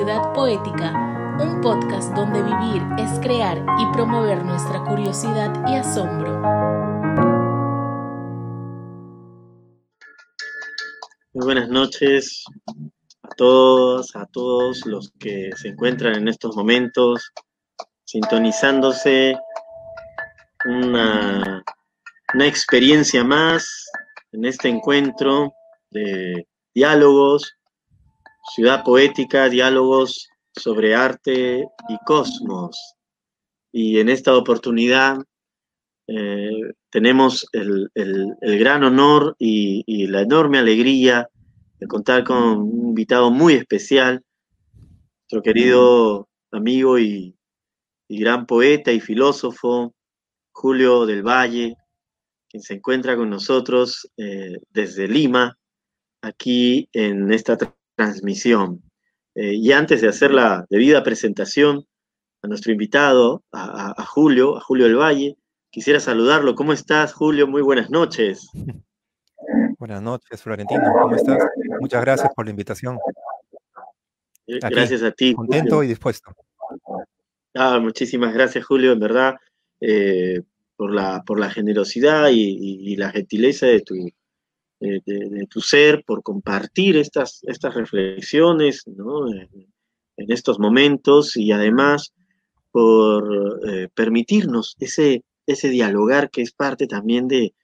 Ciudad Poética, un podcast donde vivir es crear y promover nuestra curiosidad y asombro. Muy buenas noches a todos, a todos los que se encuentran en estos momentos sintonizándose una, una experiencia más en este encuentro de diálogos, ciudad poética, diálogos sobre arte y cosmos. Y en esta oportunidad eh, tenemos el, gran honor y, la enorme alegría de contar con un invitado muy especial, nuestro querido amigo y, gran poeta y filósofo, Julio del Valle, quien se encuentra con nosotros eh, desde Lima, aquí en esta transmisión. Eh, y antes de hacer la debida presentación a nuestro invitado, a, Julio, a Julio del Valle, quisiera saludarlo. ¿Cómo estás, Julio? Muy buenas noches. Buenas noches, Florentino. ¿Cómo estás? Muchas gracias por la invitación. Eh, gracias a ti. Contento y dispuesto. Ah, muchísimas gracias, Julio, en verdad, eh, por, la, por la generosidad y la gentileza de tu, de, tu ser, por compartir estas, estas reflexiones en, estos momentos y además por eh, permitirnos ese, ese dialogar que es parte también de,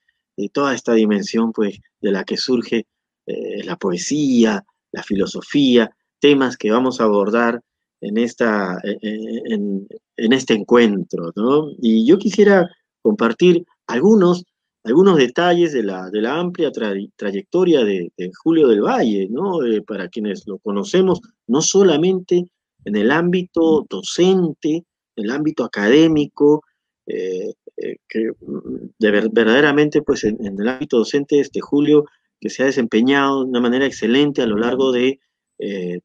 toda esta dimensión pues, de la que surge eh, la poesía, la filosofía, temas que vamos a abordar en, esta, en, en este encuentro. Y yo quisiera compartir algunos algunos detalles de la, de la amplia trayectoria de, Julio del Valle, ¿no? Eh, para quienes lo conocemos, no solamente en el ámbito docente, en el ámbito académico, eh, eh, que mm, de verdaderamente pues en, el ámbito docente este Julio que se ha desempeñado de una manera excelente a lo largo de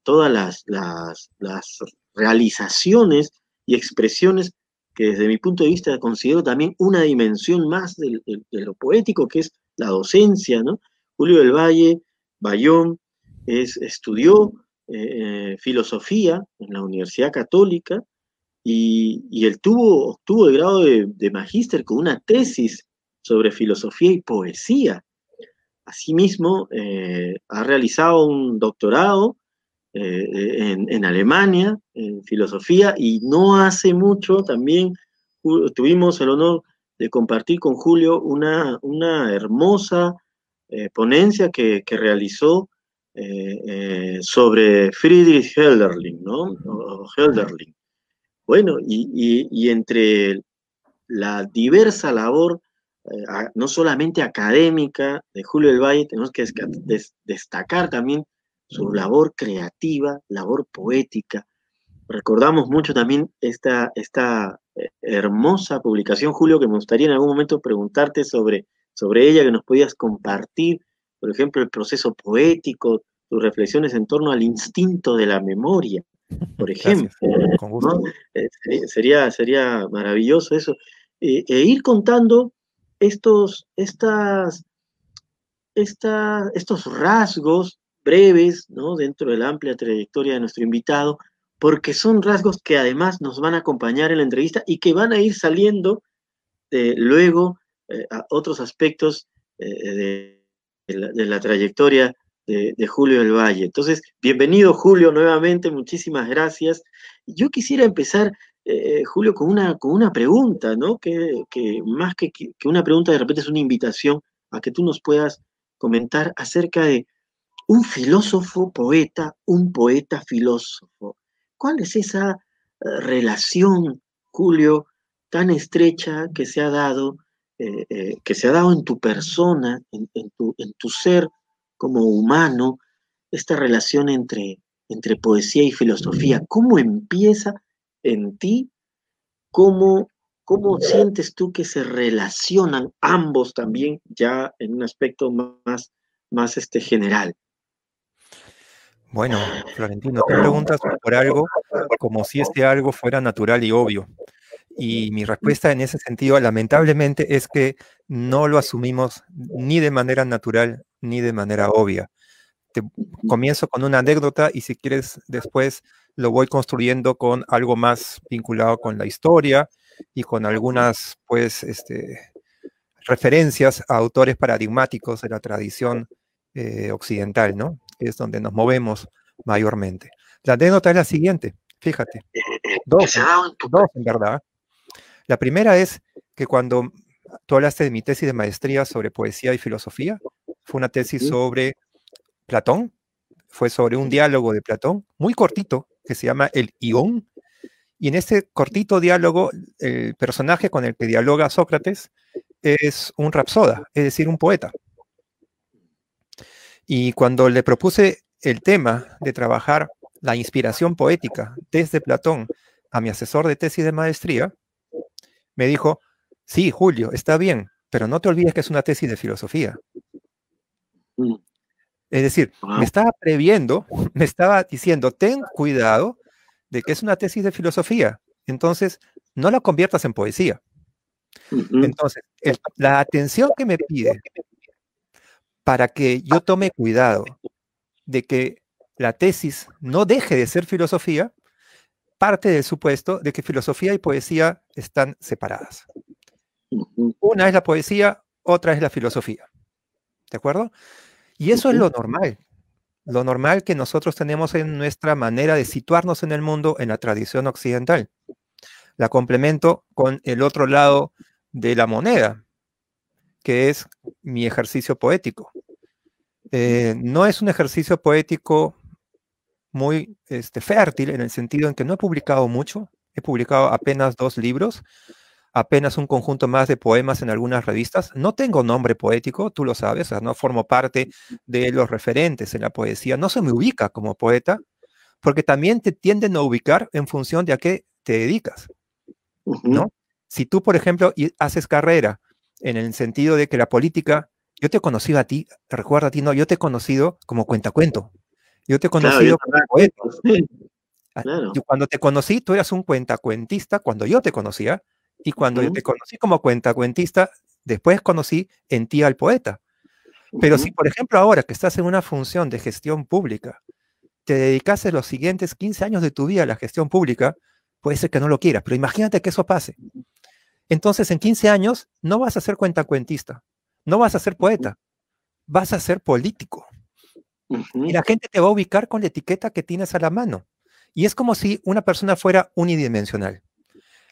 todas las, las, las realizaciones y expresiones que desde mi punto de vista considero también una dimensión más de, lo poético, que es la docencia, ¿no? Julio del Valle, Bayón, es, estudió eh, filosofía en la Universidad Católica y, él tuvo, obtuvo el grado de, magíster con una tesis sobre filosofía y poesía. Asimismo, eh, ha realizado un doctorado eh, en, Alemania, en filosofía, y no hace mucho también tuvimos el honor de compartir con Julio una, una hermosa eh, ponencia que, realizó eh, sobre Friedrich Hölderlin, ¿no? Hölderlin. Bueno, y, entre la diversa labor, no solamente académica de Julio del Valle, tenemos que destacar también su labor creativa, labor poética. Recordamos mucho también esta, esta eh, hermosa publicación, Julio, que me gustaría en algún momento preguntarte sobre, sobre ella, que nos podías compartir, por ejemplo, el proceso poético, tus reflexiones en torno al instinto de la memoria, por ejemplo. Eh, sería, sería maravilloso eso. Eh, e ir contando estos, estas, estos rasgos breves, ¿no? Dentro de la amplia trayectoria de nuestro invitado, porque son rasgos que además nos van a acompañar en la entrevista y que van a ir saliendo eh, luego eh, a otros aspectos eh, de, la, trayectoria de, Julio del Valle. Entonces, bienvenido Julio nuevamente, muchísimas gracias. Yo quisiera empezar, Julio, con una, con una pregunta, ¿no? Que, que más que, que una pregunta, de repente es una invitación a que tú nos puedas comentar acerca de un filósofo poeta, un poeta filósofo. ¿Cuál es esa eh, relación, Julio, tan estrecha que se ha dado, eh, eh, que se ha dado en tu persona, en, tu, en, tu, ser como humano, esta relación entre, entre poesía y filosofía? ¿Cómo empieza en ti? ¿Cómo, ¿Cómo sientes tú que se relacionan ambos también ya en un aspecto más, más este, general? Bueno, Florentino, tú preguntas por algo como si este algo fuera natural y obvio. Y mi respuesta en ese sentido, lamentablemente, es que no lo asumimos ni de manera natural ni de manera obvia. Te comienzo con una anécdota y si quieres después lo voy construyendo con algo más vinculado con la historia y con algunas, pues, este, referencias a autores paradigmáticos de la tradición eh, occidental, ¿no? Es donde nos movemos mayormente. La anécdota es la siguiente, fíjate. Dos, dos en verdad. La primera es que cuando tú hablaste de mi tesis de maestría sobre poesía y filosofía, fue una tesis sobre Platón, fue sobre un diálogo de Platón, muy cortito, que se llama El Ión. Y en este cortito diálogo, el personaje con el que dialoga Sócrates es un rapsoda, es decir, un poeta. Y cuando le propuse el tema de trabajar la inspiración poética desde Platón a mi asesor de tesis de maestría, me dijo, sí, Julio, está bien, pero no te olvides que es una tesis de filosofía. Mm. Es decir, me estaba previendo, me estaba diciendo, ten cuidado de que es una tesis de filosofía. Entonces, no la conviertas en poesía. Entonces, la atención que me pide para que yo tome cuidado de que la tesis no deje de ser filosofía, parte del supuesto de que filosofía y poesía están separadas. Una es la poesía, otra es la filosofía. ¿De acuerdo? Y eso es lo normal. Lo normal que nosotros tenemos en nuestra manera de situarnos en el mundo en la tradición occidental. La complemento con el otro lado de la moneda, que es mi ejercicio poético. Eh, no es un ejercicio poético muy este, fértil en el sentido en que no he publicado mucho, he publicado apenas dos libros, apenas un conjunto más de poemas en algunas revistas. No tengo nombre poético, tú lo sabes, no formo parte de los referentes en la poesía, no se me ubica como poeta, porque también te tienden a ubicar en función de a qué te dedicas, ¿no? Si tú, por ejemplo, haces carrera en el sentido de que la política, yo te he conocido a ti, recuerda a ti, no, yo te he conocido como cuentacuento. Yo te he conocido como poeta. Ah, cuando te conocí, tú eras un cuentacuentista cuando yo te conocía, y cuando yo te conocí como cuentacuentista, después conocí en ti al poeta. Pero si, por ejemplo, ahora que estás en una función de gestión pública, te dedicases los siguientes 15 años de tu vida a la gestión pública, puede ser que no lo quieras, pero imagínate que eso pase. Entonces, en 15 años no vas a ser cuentacuentista, no vas a ser poeta, vas a ser político. Y la gente te va a ubicar con la etiqueta que tienes a la mano. Y es como si una persona fuera unidimensional.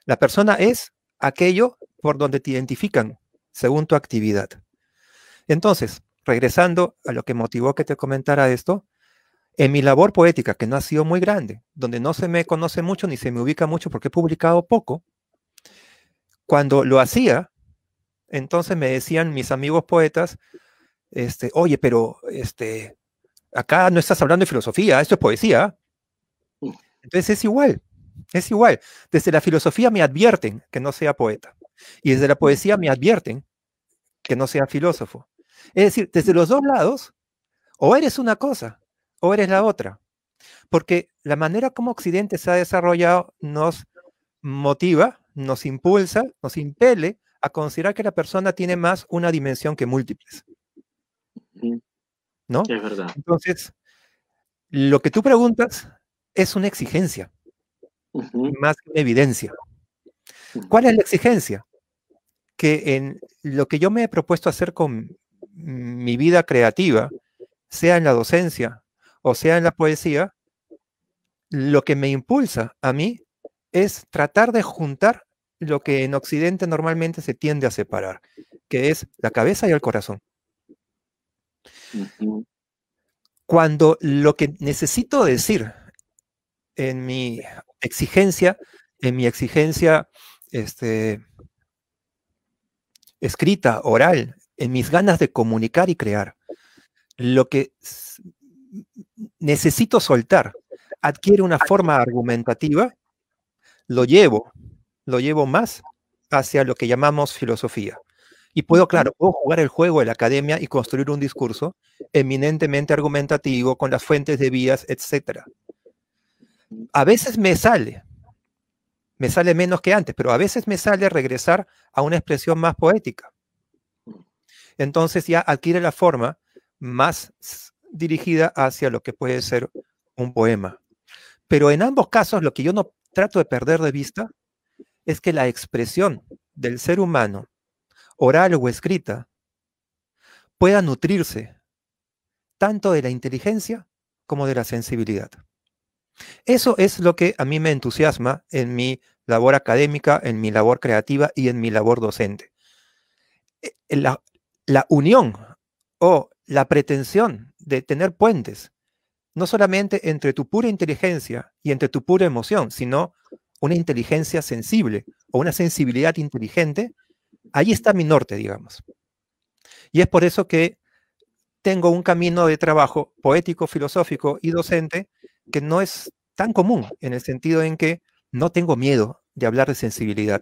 La persona es aquello por donde te identifican según tu actividad. Entonces, regresando a lo que motivó que te comentara esto, en mi labor poética, que no ha sido muy grande, donde no se me conoce mucho ni se me ubica mucho porque he publicado poco, cuando lo hacía, entonces me decían mis amigos poetas, este, oye, pero este, acá no estás hablando de filosofía, esto es poesía. Entonces es igual, es igual. Desde la filosofía me advierten que no sea poeta. Y desde la poesía me advierten que no sea filósofo. Es decir, desde los dos lados, o eres una cosa, o eres la otra. Porque la manera como Occidente se ha desarrollado nos motiva nos impulsa, nos impele a considerar que la persona tiene más una dimensión que múltiples. ¿No? Es verdad. Entonces, lo que tú preguntas es una exigencia, más que una evidencia. ¿Cuál es la exigencia? Que en lo que yo me he propuesto hacer con mi vida creativa, sea en la docencia o sea en la poesía, lo que me impulsa a mí es tratar de juntar lo que en Occidente normalmente se tiende a separar, que es la cabeza y el corazón. Cuando lo que necesito decir en mi exigencia, en mi exigencia este, escrita, oral, en mis ganas de comunicar y crear, lo que necesito soltar adquiere una forma argumentativa, lo llevo lo llevo más hacia lo que llamamos filosofía. Y puedo, claro, puedo jugar el juego de la academia y construir un discurso eminentemente argumentativo con las fuentes de vías, etc. A veces me sale, me sale menos que antes, pero a veces me sale regresar a una expresión más poética. Entonces ya adquiere la forma más dirigida hacia lo que puede ser un poema. Pero en ambos casos lo que yo no trato de perder de vista es que la expresión del ser humano, oral o escrita, pueda nutrirse tanto de la inteligencia como de la sensibilidad. Eso es lo que a mí me entusiasma en mi labor académica, en mi labor creativa y en mi labor docente. Eh, la, la unión o la pretensión de tener puentes, no solamente entre tu pura inteligencia y entre tu pura emoción, sino una inteligencia sensible o una sensibilidad inteligente, ahí está mi norte, digamos. Y es por eso que tengo un camino de trabajo poético, filosófico y docente que no es tan común en el sentido en que no tengo miedo de hablar de sensibilidad.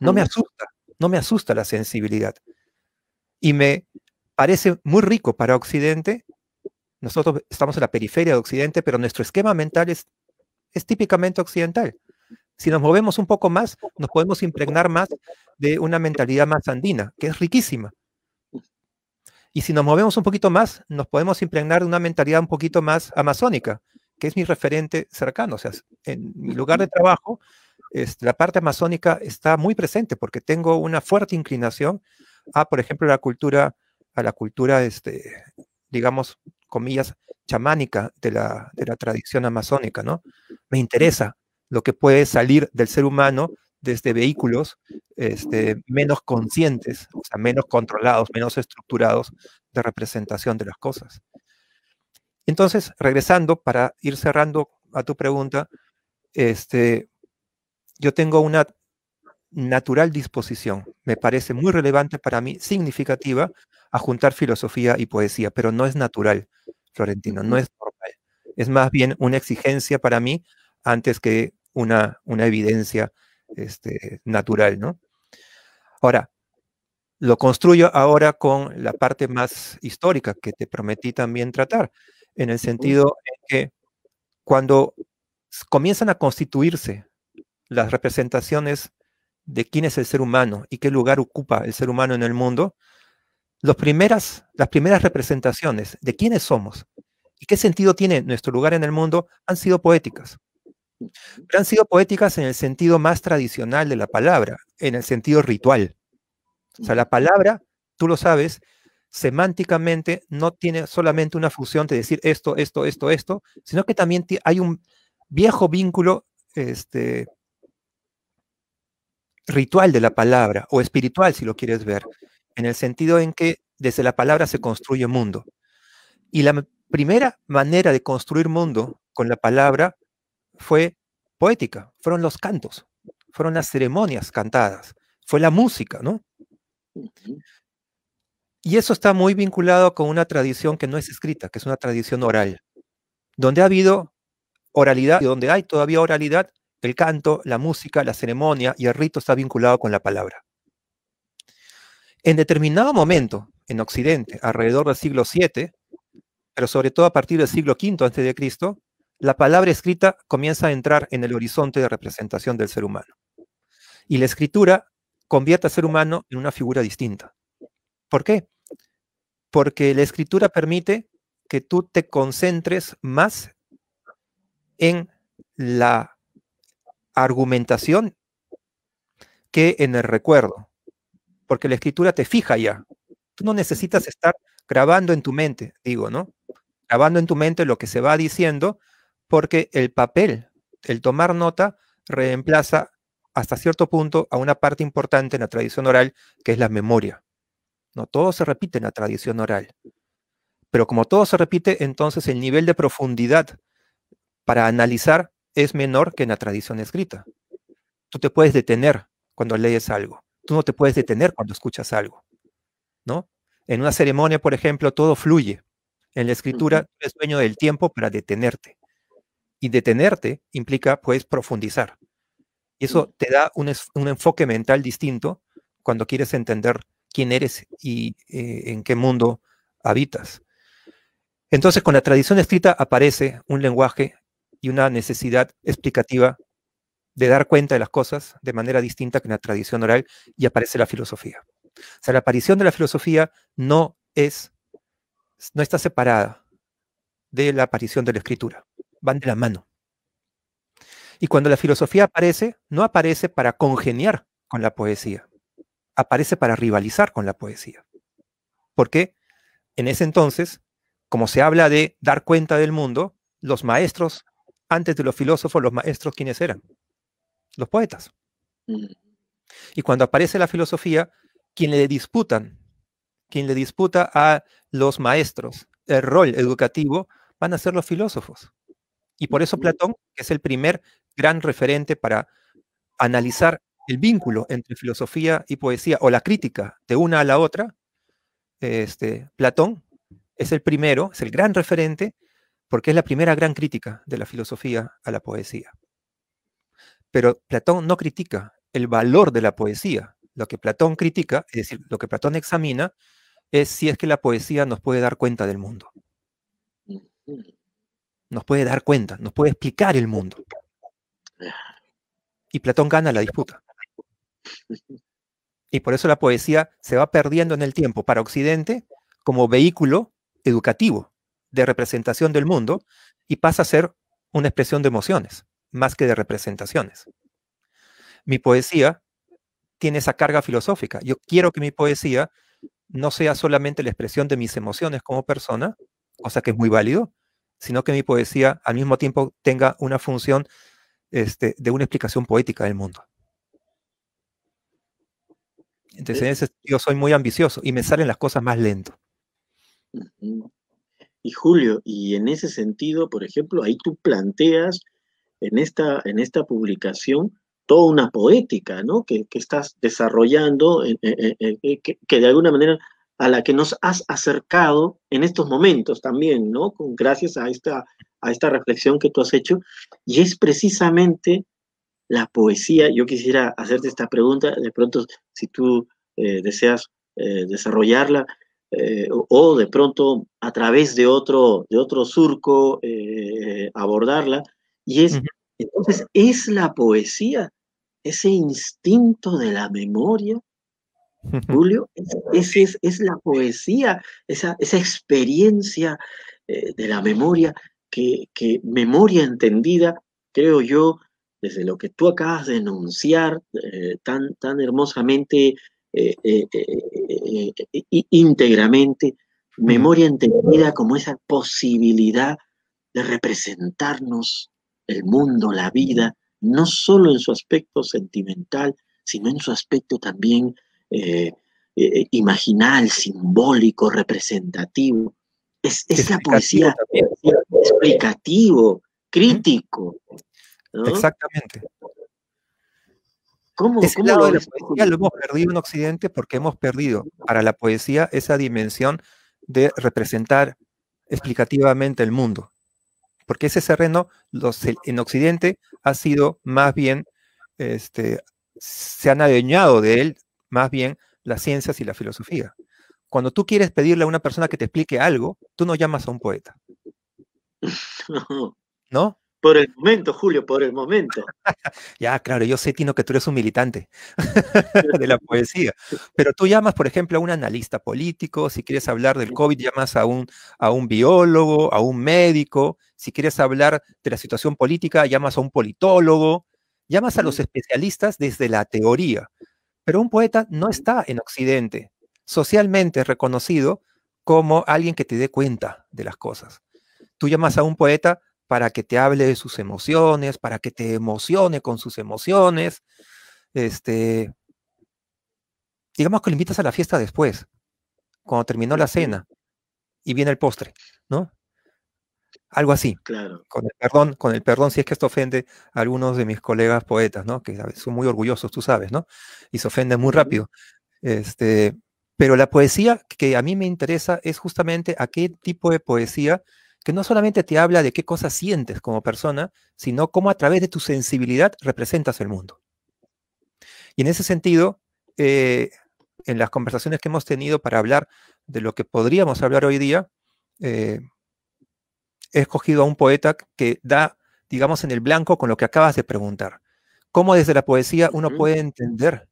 No me asusta, no me asusta la sensibilidad. Y me parece muy rico para Occidente. Nosotros estamos en la periferia de Occidente, pero nuestro esquema mental es, es típicamente occidental. Si nos movemos un poco más, nos podemos impregnar más de una mentalidad más andina, que es riquísima. Y si nos movemos un poquito más, nos podemos impregnar de una mentalidad un poquito más amazónica, que es mi referente cercano. O sea, en mi lugar de trabajo, la parte amazónica está muy presente porque tengo una fuerte inclinación a, por ejemplo, la cultura, a la cultura, este, digamos, comillas, chamánica de la, de la tradición amazónica, ¿no? Me interesa lo que puede salir del ser humano desde vehículos este, menos conscientes, o sea, menos controlados, menos estructurados de representación de las cosas. Entonces, regresando para ir cerrando a tu pregunta, este, yo tengo una natural disposición, me parece muy relevante para mí, significativa, a juntar filosofía y poesía, pero no es natural, Florentino, no es normal. Es más bien una exigencia para mí antes que una, una evidencia este, natural, ¿no? Ahora, lo construyo ahora con la parte más histórica que te prometí también tratar, en el sentido en que cuando comienzan a constituirse las representaciones de quién es el ser humano y qué lugar ocupa el ser humano en el mundo, primeras, las primeras representaciones de quiénes somos y qué sentido tiene nuestro lugar en el mundo han sido poéticas. Pero han sido poéticas en el sentido más tradicional de la palabra, en el sentido ritual. O sea, la palabra, tú lo sabes, semánticamente no tiene solamente una función de decir esto, esto, esto, esto, sino que también hay un viejo vínculo este, ritual de la palabra, o espiritual si lo quieres ver, en el sentido en que desde la palabra se construye mundo. Y la primera manera de construir mundo con la palabra fue poética, fueron los cantos, fueron las ceremonias cantadas, fue la música, ¿no? Y eso está muy vinculado con una tradición que no es escrita, que es una tradición oral, donde ha habido oralidad y donde hay todavía oralidad, el canto, la música, la ceremonia y el rito está vinculado con la palabra. En determinado momento, en Occidente, alrededor del siglo VII, pero sobre todo a partir del siglo V a.C., la palabra escrita comienza a entrar en el horizonte de representación del ser humano. Y la escritura convierte al ser humano en una figura distinta. ¿Por qué? Porque la escritura permite que tú te concentres más en la argumentación que en el recuerdo. Porque la escritura te fija ya. Tú no necesitas estar grabando en tu mente, digo, ¿no? Grabando en tu mente lo que se va diciendo, porque el papel, el tomar nota, reemplaza hasta cierto punto a una parte importante en la tradición oral, que es la memoria. No todo se repite en la tradición oral. Pero como todo se repite, entonces el nivel de profundidad para analizar es menor que en la tradición escrita. Tú te puedes detener cuando lees algo. Tú no te puedes detener cuando escuchas algo. ¿No? En una ceremonia, por ejemplo, todo fluye. En la escritura, tú eres dueño del tiempo para detenerte. Y detenerte implica, pues, profundizar. Y eso te da un, enfoque mental distinto cuando quieres entender quién eres y eh, en qué mundo habitas. Entonces, con la tradición escrita aparece un lenguaje y una necesidad explicativa de dar cuenta de las cosas de manera distinta que en la tradición oral y aparece la filosofía. O sea, la aparición de la filosofía no es, no está separada de la aparición de la escritura van de la mano. Y cuando la filosofía aparece, no aparece para congeniar con la poesía, aparece para rivalizar con la poesía. Porque en ese entonces, como se habla de dar cuenta del mundo, los maestros, antes de los filósofos, los maestros, ¿quiénes eran? Los poetas. Mm. Y cuando aparece la filosofía, quien le disputan, quien le disputa a los maestros el rol educativo, van a ser los filósofos. Y por eso Platón, es el primer gran referente para analizar el vínculo entre filosofía y poesía o la crítica de una a la otra, este, Platón es el primero, es el gran referente, porque es la primera gran crítica de la filosofía a la poesía. Pero Platón no critica el valor de la poesía. Lo que Platón critica, es decir, lo que Platón examina, es si es que la poesía nos puede dar cuenta del mundo. Nos puede dar cuenta, nos puede explicar el mundo. Y Platón gana la disputa. Y por eso la poesía se va perdiendo en el tiempo para Occidente como vehículo educativo de representación del mundo y pasa a ser una expresión de emociones más que de representaciones. Mi poesía tiene esa carga filosófica. Yo quiero que mi poesía no sea solamente la expresión de mis emociones como persona, cosa que es muy válido, sino que mi poesía al mismo tiempo tenga una función este, de una explicación poética del mundo. Entonces, en ese sentido, soy muy ambicioso y me salen las cosas más lento. Y Julio, y en ese sentido, por ejemplo, ahí tú planteas en esta, en esta publicación toda una poética, ¿no? Que, estás desarrollando, que, de alguna manera a la que nos has acercado en estos momentos también, ¿no? Con, gracias a esta, a esta reflexión que tú has hecho. Y es precisamente la poesía. Yo quisiera hacerte esta pregunta, de pronto, si tú eh, deseas eh, desarrollarla, eh, o, de pronto a través de otro, de otro surco abordarla. Y es, entonces, ¿es la poesía ese instinto de la memoria? Julio, esa es, es, la poesía, esa, esa experiencia de la memoria, que, que memoria entendida, creo yo, desde lo que tú acabas de enunciar eh, tan, tan hermosamente, eh, eh, íntegramente, memoria entendida como esa posibilidad de representarnos el mundo, la vida, no solo en su aspecto sentimental, sino en su aspecto también imaginal, simbólico, representativo. Es, es la poesía explicativo, crítico, Exactamente. ¿Cómo, Ese lado de la poesía lo hemos perdido en Occidente porque hemos perdido para la poesía esa dimensión de representar explicativamente el mundo. Porque ese terreno en Occidente ha sido más bien, este, se han adueñado de él más bien las ciencias y la filosofía. Cuando tú quieres pedirle a una persona que te explique algo, tú no llamas a un poeta. ¿No? Por el momento, Julio, por el momento. ya, claro, yo sé, Tino, que tú eres un militante de la poesía, pero tú llamas, por ejemplo, a un analista político, si quieres hablar del COVID, llamas a un, a un biólogo, a un médico, si quieres hablar de la situación política, llamas a un politólogo, llamas a los especialistas desde la teoría, pero un poeta no está en Occidente, socialmente reconocido como alguien que te dé cuenta de las cosas. Tú llamas a un poeta para que te hable de sus emociones, para que te emocione con sus emociones. Este, digamos que lo invitas a la fiesta después, cuando terminó la cena y viene el postre, ¿no? Algo así. Claro. Con el perdón, con el perdón, si es que esto ofende a algunos de mis colegas poetas, ¿no? Que son muy orgullosos, tú sabes, ¿no? Y se ofenden muy rápido. Este, pero la poesía que a mí me interesa es justamente a qué tipo de poesía que no solamente te habla de qué cosas sientes como persona, sino cómo a través de tu sensibilidad representas el mundo. Y en ese sentido, eh, en las conversaciones que hemos tenido para hablar de lo que podríamos hablar hoy día, eh, he escogido a un poeta que da, digamos, en el blanco con lo que acabas de preguntar. Cómo desde la poesía uno puede entender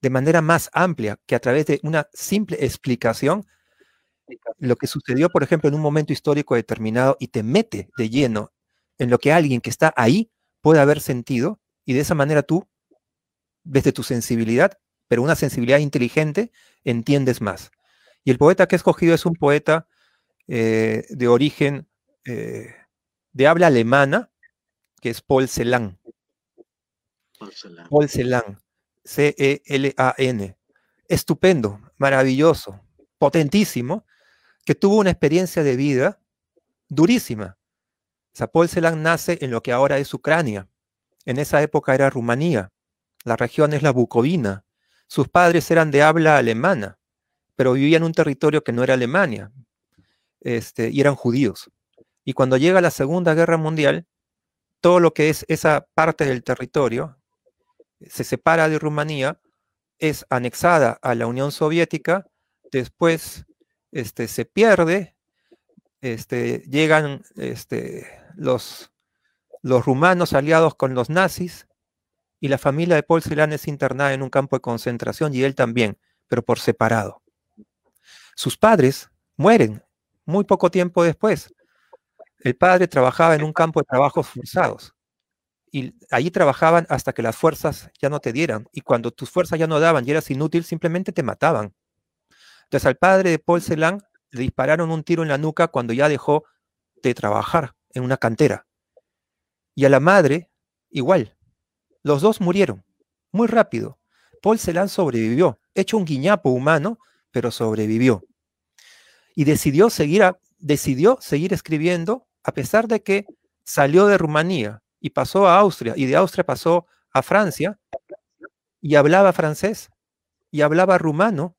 de manera más amplia que a través de una simple explicación lo que sucedió, por ejemplo, en un momento histórico determinado y te mete de lleno en lo que alguien que está ahí puede haber sentido y de esa manera tú, desde tu sensibilidad, pero una sensibilidad inteligente, entiendes más. Y el poeta que he escogido es un poeta eh, de origen eh, de habla alemana, que es Paul Celan. Paul Celan, C-E-L-A-N. Estupendo, maravilloso, potentísimo, que tuvo una experiencia de vida durísima. O Paul Celan nace en lo que ahora es Ucrania. En esa época era Rumanía. La región es la Bucovina. Sus padres eran de habla alemana, pero vivían en un territorio que no era Alemania, este, y eran judíos. Y cuando llega la Segunda Guerra Mundial, todo lo que es esa parte del territorio se separa de Rumanía, es anexada a la Unión Soviética, después este, se pierde, este, llegan este, los, los rumanos aliados con los nazis, y la familia de Paul Celan es internada en un campo de concentración y él también, pero por separado. Sus padres mueren muy poco tiempo después. El padre trabajaba en un campo de trabajos forzados y allí trabajaban hasta que las fuerzas ya no te dieran. Y cuando tus fuerzas ya no daban y eras inútil, simplemente te mataban. Entonces al padre de Paul Celan le dispararon un tiro en la nuca cuando ya dejó de trabajar en una cantera. Y a la madre, igual. Los dos murieron, muy rápido. Paul Celan sobrevivió, hecho un guiñapo humano, pero sobrevivió. Y decidió seguir, decidió seguir escribiendo a pesar de que salió de Rumanía y pasó a Austria, y de Austria pasó a Francia, y hablaba francés, y hablaba rumano,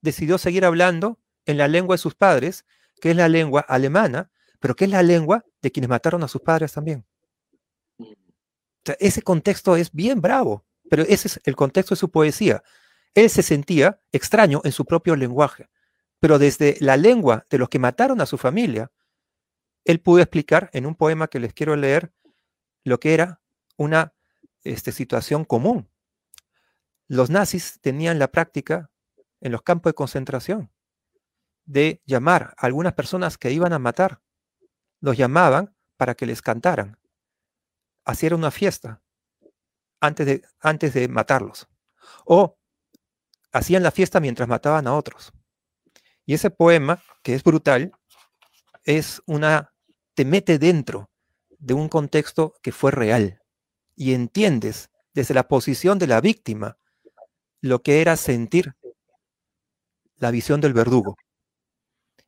decidió seguir hablando en la lengua de sus padres, que es la lengua alemana, pero que es la lengua de quienes mataron a sus padres también. ese contexto es bien bravo, pero ese es el contexto de su poesía. Él se sentía extraño en su propio lenguaje, pero desde la lengua de los que mataron a su familia, él pudo explicar en un poema que les quiero leer lo que era una este, situación común. Los nazis tenían la práctica en los campos de concentración de llamar a algunas personas que iban a matar. Los llamaban para que les cantaran. Era una fiesta antes de, antes de matarlos. O hacían la fiesta mientras mataban a otros. Y ese poema, que es brutal, es una, te mete dentro de un contexto que fue real y entiendes desde la posición de la víctima lo que era sentir la visión del verdugo.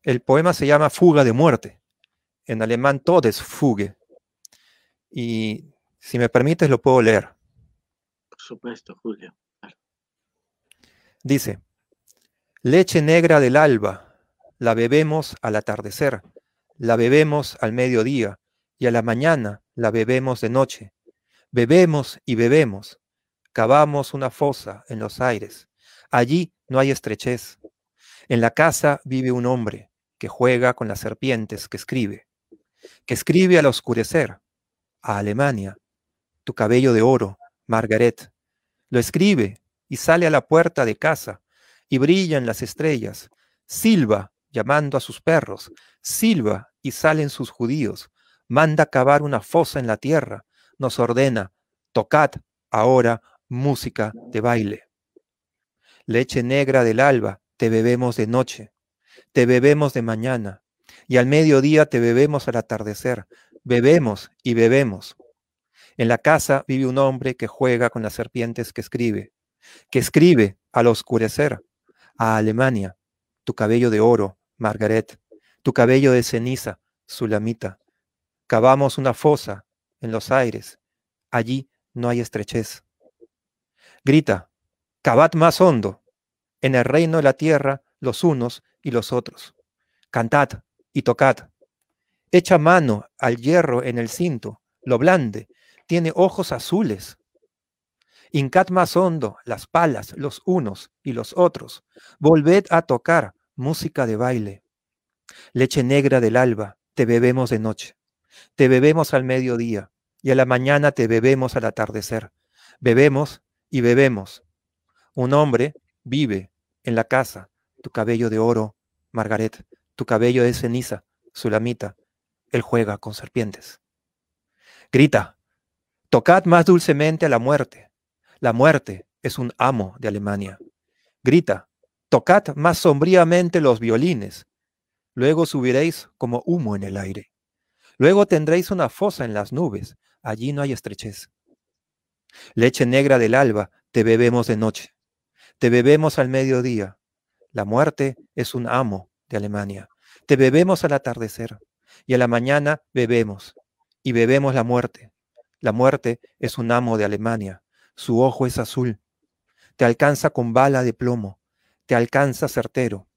El poema se llama Fuga de muerte. En alemán Todesfuge. Y si me permites lo puedo leer. Por supuesto, Julio. Dice, leche negra del alba, la bebemos al atardecer, la bebemos al mediodía, y a la mañana la bebemos de noche. Bebemos y bebemos. Cavamos una fosa en los aires. Allí no hay estrechez. En la casa vive un hombre que juega con las serpientes, que escribe, que escribe al oscurecer, a Alemania, tu cabello de oro, Margaret. Lo escribe y sale a la puerta de casa y brillan las estrellas. Silba llamando a sus perros, silba y salen sus judíos, manda cavar una fosa en la tierra, nos ordena, tocad ahora música de baile. Leche negra del alba, te bebemos de noche, te bebemos de mañana, y al mediodía te bebemos al atardecer, bebemos y bebemos. En la casa vive un hombre que juega con las serpientes que escribe, que escribe al oscurecer, a Alemania, tu cabello de oro, Margaret, tu cabello de ceniza, Sulamita, Cavamos una fosa en los aires. Allí no hay estrechez. Grita, cavad más hondo. En el reino de la tierra, los unos y los otros. Cantad y tocad. Echa mano al hierro en el cinto, lo blande, tiene ojos azules. Hincad más hondo las palas, los unos y los otros. Volved a tocar música de baile. Leche negra del alba, te bebemos de noche. Te bebemos al mediodía y a la mañana te bebemos al atardecer. Bebemos y bebemos. Un hombre vive en la casa, tu cabello de oro, Margaret, tu cabello de ceniza, Sulamita. Él juega con serpientes. Grita, Tocad más dulcemente a la muerte. La muerte es un amo de Alemania. Grita, tocad más sombríamente los violines. Luego subiréis como humo en el aire. Luego tendréis una fosa en las nubes. Allí no hay estrechez. Leche negra del alba, te bebemos de noche. Te bebemos al mediodía. La muerte es un amo de Alemania. Te bebemos al atardecer. Y a la mañana bebemos. Y bebemos la muerte. La muerte es un amo de Alemania. Su ojo es azul. Te alcanza con bala de plomo. Te alcanza certero.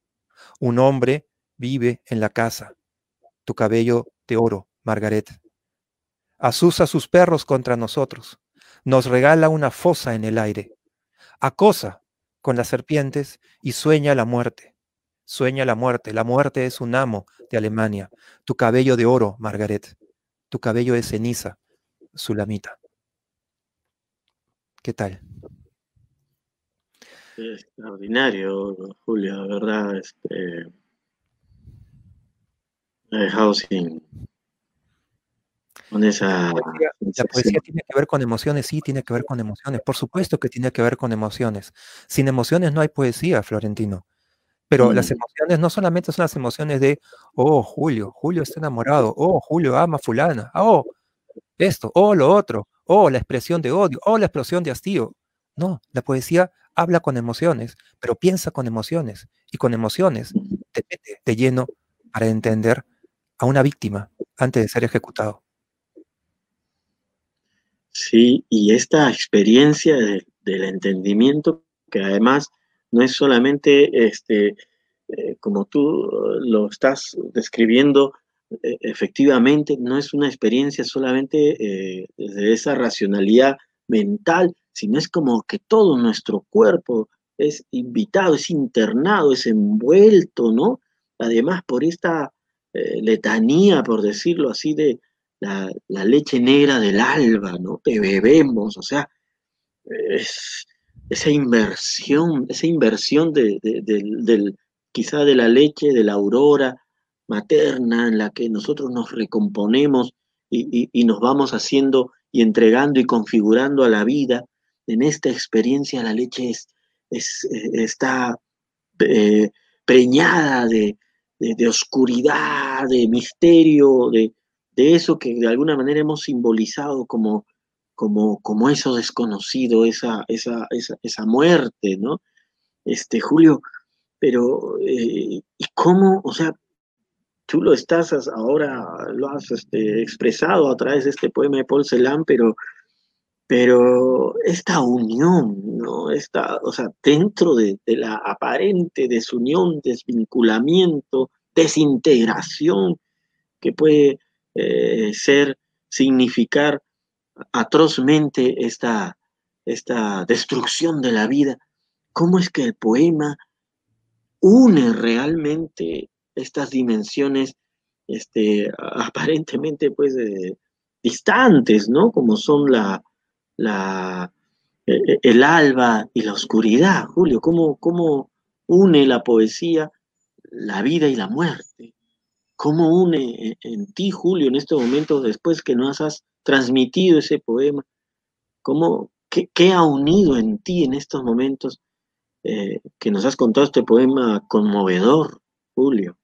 Un hombre vive en la casa. Tu cabello de oro, Margaret. Asusa sus perros contra nosotros. Nos regala una fosa en el aire. Acosa con las serpientes y sueña la muerte. Sueña la muerte. La muerte es un amo de Alemania. Tu cabello de oro, Margaret. Tu cabello es ceniza, Sulamita. ¿Qué tal? Extraordinario, Julio, la verdad. Este, me ha dejado sin, con esa. La poesía, tiene que ver con emociones, sí, tiene que ver con emociones. Por supuesto que tiene que ver con emociones. Sin emociones no hay poesía, Florentino. Pero las mm. emociones no solamente son las emociones de, oh, Julio, Julio está enamorado, oh, Julio ama a fulana, oh, esto, oh, lo otro, oh, la expresión de odio, oh, la explosión de hastío. No, la poesía habla con emociones, pero piensa con emociones y con emociones te mete de lleno para entender a una víctima antes de ser ejecutado. Sí, y esta experiencia del entendimiento, que además no es solamente, este, eh, como tú lo estás describiendo, efectivamente, no es una experiencia solamente eh, de esa racionalidad mental, sino es como que todo nuestro cuerpo es invitado, es internado, es envuelto, ¿no? Además, por esta letanía, por decirlo así, de, la, leche negra del alba, ¿no? Te bebemos, o sea, esa inversión, esa inversión de, del, quizá de la leche, de la aurora materna, en la que nosotros nos recomponemos y, nos vamos haciendo y entregando y configurando a la vida. En esta experiencia la leche es, está eh, preñada de, de, oscuridad, de misterio, de, de eso que de alguna manera hemos simbolizado como, como, como eso desconocido, esa, esa, esa, muerte, ¿no? Este, Julio, pero, eh, ¿y cómo, o sea, tú lo estás ahora, lo has este, expresado a través de este poema de Paul Celan, pero, pero esta unión, ¿no? Esta, o sea, dentro de, de la aparente desunión, desvinculamiento, desintegración que puede eh, ser, significar atrozmente esta, esta destrucción de la vida, ¿cómo es que el poema une realmente estas dimensiones este, aparentemente pues distantes, ¿no? Como son la, la, e, e, el alba y la oscuridad, Julio, ¿cómo, cómo une la poesía la vida y la muerte? ¿Cómo une en ti, Julio, en estos momentos, después que nos has transmitido ese poema? ¿Cómo, qué, ha unido en ti en estos momentos eh, que nos has contado este poema conmovedor, Julio?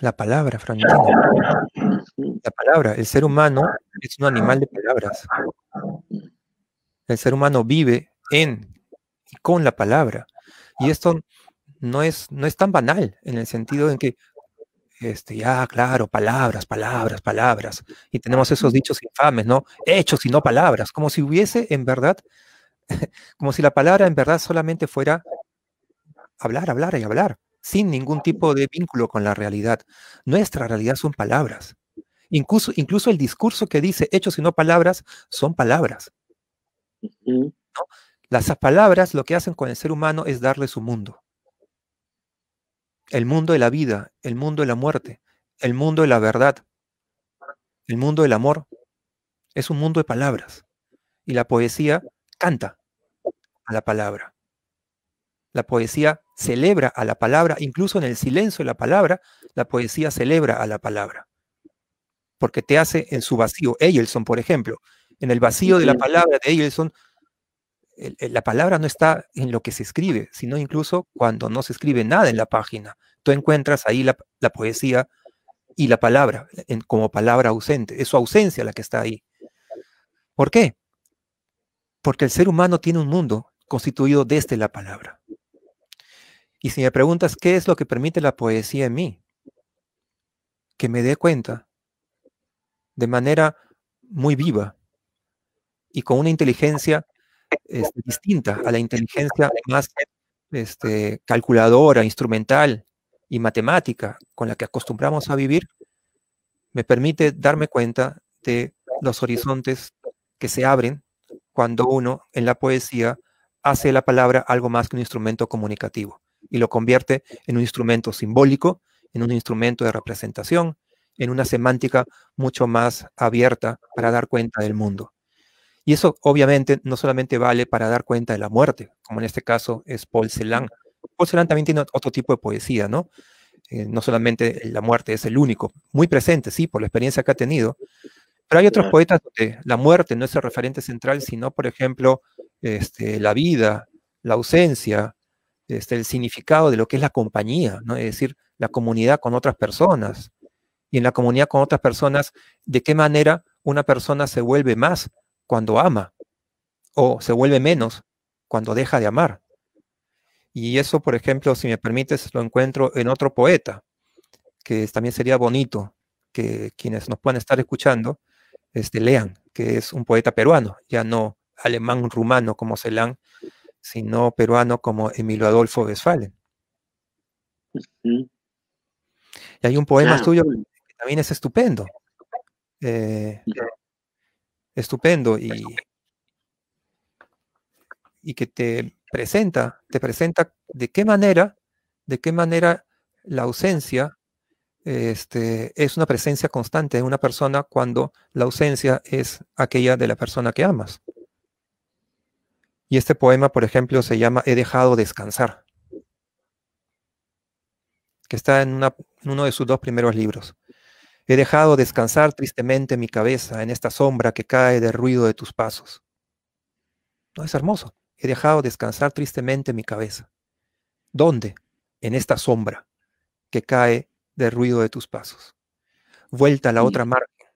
La palabra, Francisco. La palabra. El ser humano es un animal de palabras. El ser humano vive en y con la palabra. Y esto no es, no es tan banal en el sentido en que este, ya, claro, palabras, palabras, palabras. Y tenemos esos dichos infames, ¿no? Hechos y no palabras, como si hubiese en verdad, como si la palabra en verdad solamente fuera hablar, hablar y hablar, sin ningún tipo de vínculo con la realidad. Nuestra realidad son palabras. Incluso, incluso el discurso que dice hechos y no palabras son palabras. Las palabras lo que hacen con el ser humano es darle su mundo el mundo de la vida, el mundo de la muerte, el mundo de la verdad, el mundo del amor. Es un mundo de palabras. Y la poesía canta a la palabra. La poesía celebra a la palabra, incluso en el silencio de la palabra, la poesía celebra a la palabra. Porque te hace en su vacío. Eyelson, por ejemplo, En el vacío de la palabra de Eielson, la palabra no está en lo que se escribe, sino incluso cuando no se escribe nada en la página. Tú encuentras ahí la, poesía y la palabra como palabra ausente. Es su ausencia la que está ahí. ¿Por qué? Porque el ser humano tiene un mundo constituido desde la palabra. Y si me preguntas qué es lo que permite la poesía en mí, que me dé cuenta de manera muy viva y con una inteligencia este, distinta a la inteligencia más este, calculadora, instrumental y matemática con la que acostumbramos a vivir, me permite darme cuenta de los horizontes que se abren cuando uno en la poesía hace la palabra algo más que un instrumento comunicativo y lo convierte en un instrumento simbólico, en un instrumento de representación, en una semántica mucho más abierta para dar cuenta del mundo. Y eso obviamente no solamente vale para dar cuenta de la muerte, como en este caso es Paul Celan. Paul Celan también tiene otro tipo de poesía, ¿no? Eh, no solamente la muerte es el único, muy presente, sí, por la experiencia que ha tenido, pero hay otros poetas donde la muerte no es el referente central, sino, por ejemplo, este, la vida, la ausencia, este, el significado de lo que es la compañía, ¿no? es decir, la comunidad con otras personas. Y en la comunidad con otras personas, de qué manera una persona se vuelve más cuando ama o se vuelve menos cuando deja de amar. Y eso, por ejemplo, si me permites, lo encuentro en otro poeta, que también sería bonito que quienes nos puedan estar escuchando este, lean, que es un poeta peruano, ya no alemán rumano como Celan, sino peruano como Emilio Adolfo Westphalen. Y hay un poema suyo que también es estupendo. Eh, estupendo y, y que te presenta, te presenta de qué manera, de qué manera la ausencia este, es una presencia constante de una persona cuando la ausencia es aquella de la persona que amas. Y este poema, por ejemplo, se llama He dejado descansar, que está en, en uno de sus dos primeros libros. He dejado descansar tristemente mi cabeza en esta sombra que cae del ruido de tus pasos. No es hermoso. He dejado descansar tristemente mi cabeza. ¿Dónde? En esta sombra que cae del ruido de tus pasos. Vuelta a la otra margen.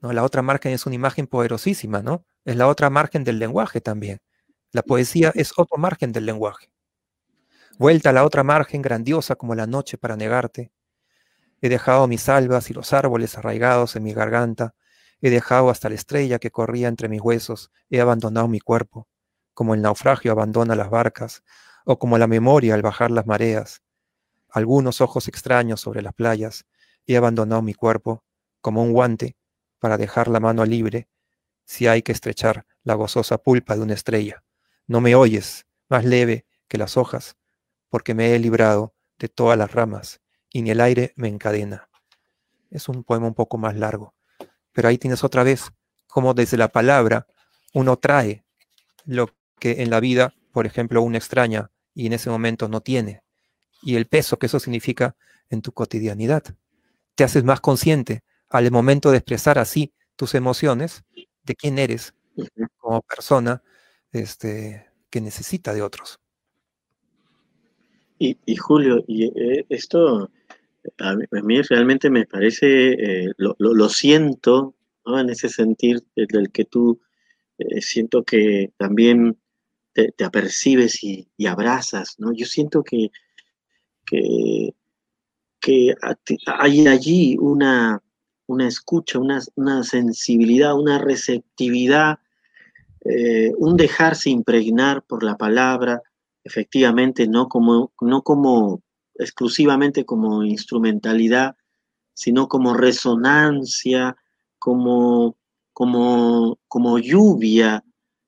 ¿no? La otra margen es una imagen poderosísima, ¿no? Es la otra margen del lenguaje también. La poesía es otro margen del lenguaje. Vuelta a la otra margen grandiosa como la noche para negarte, He dejado mis albas y los árboles arraigados en mi garganta. He dejado hasta la estrella que corría entre mis huesos. He abandonado mi cuerpo, como el naufragio abandona las barcas, o como la memoria al bajar las mareas. Algunos ojos extraños sobre las playas. He abandonado mi cuerpo, como un guante, para dejar la mano libre, si hay que estrechar la gozosa pulpa de una estrella. No me oyes, más leve que las hojas, porque me he librado de todas las ramas y ni el aire me encadena. Es un poema un poco más largo, pero ahí tienes otra vez como desde la palabra uno trae lo que en la vida, por ejemplo, uno extraña y en ese momento no tiene, y el peso que eso significa en tu cotidianidad. Te haces más consciente al momento de expresar así tus emociones de quién eres como persona este, que necesita de otros. Y, Julio, y eh, esto a mí, realmente me parece, eh, lo, siento, en ese sentir del que tú eh, siento que también te, apercibes y, abrazas, ¿no? Yo siento que, que, hay allí una, una escucha, una, sensibilidad, una receptividad, un dejarse impregnar por la palabra, efectivamente, no como, no como exclusivamente como instrumentalidad, sino como resonancia, como, como, como lluvia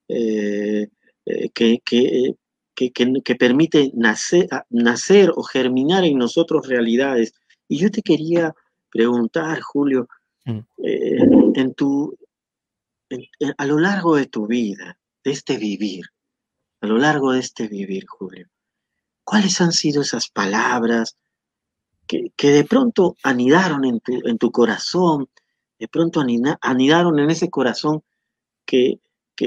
eh, eh, que, que, permite nacer, nacer o germinar en nosotros realidades. Y yo te quería preguntar, Julio, mm. eh, en tu, a lo largo de tu vida, de este vivir, a lo largo de este vivir, Julio, ¿cuáles han sido esas palabras que, de pronto anidaron en tu, en tu, corazón, de pronto anidaron en ese corazón que,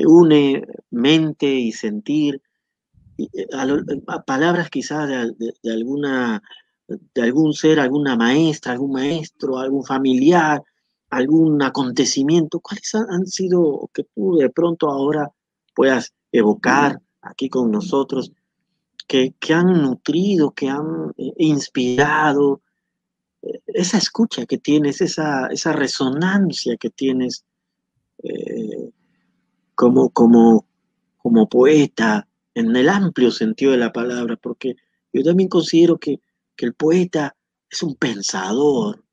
une mente y sentir, eh, palabras quizás de, alguna, de algún ser, alguna maestra, algún maestro, algún familiar, algún acontecimiento, ¿cuáles han sido que tú de pronto ahora puedas evocar aquí con nosotros, que, han nutrido, que han eh, inspirado, eh, esa escucha que tienes, esa, esa resonancia que tienes eh, como, como, como poeta, en el amplio sentido de la palabra, porque yo también considero que, que el poeta es un pensador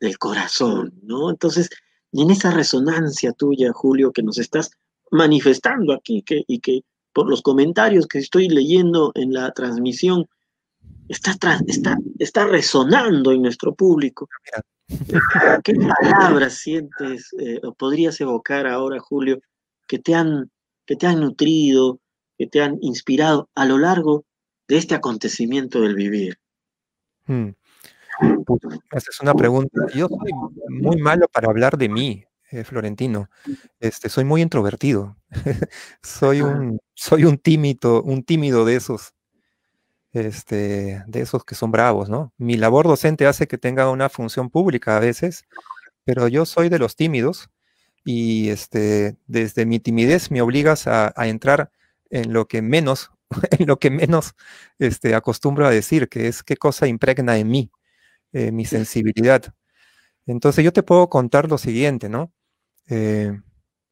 del corazón, ¿no? Entonces, en esa resonancia tuya, Julio, que nos estás manifestando aquí que, y que por los comentarios que estoy leyendo en la transmisión, está, está, está resonando en nuestro público. ¿Qué palabras sientes eh, o podrías evocar ahora, Julio, que te, han, que te han nutrido, que te han inspirado a lo largo de este acontecimiento del vivir? Hmm. Esa es una pregunta. Yo soy muy malo para hablar de mí. Eh, Florentino. Este, soy muy introvertido. soy, un, soy un tímido, un tímido de esos, este, de esos que son bravos, ¿no? Mi labor docente hace que tenga una función pública a veces, pero yo soy de los tímidos y este, desde mi timidez me obligas a, entrar en lo que menos, en lo que menos este, acostumbro a decir, que es qué cosa impregna en mí, eh, mi sensibilidad. Entonces yo te puedo contar lo siguiente, ¿no? Eh,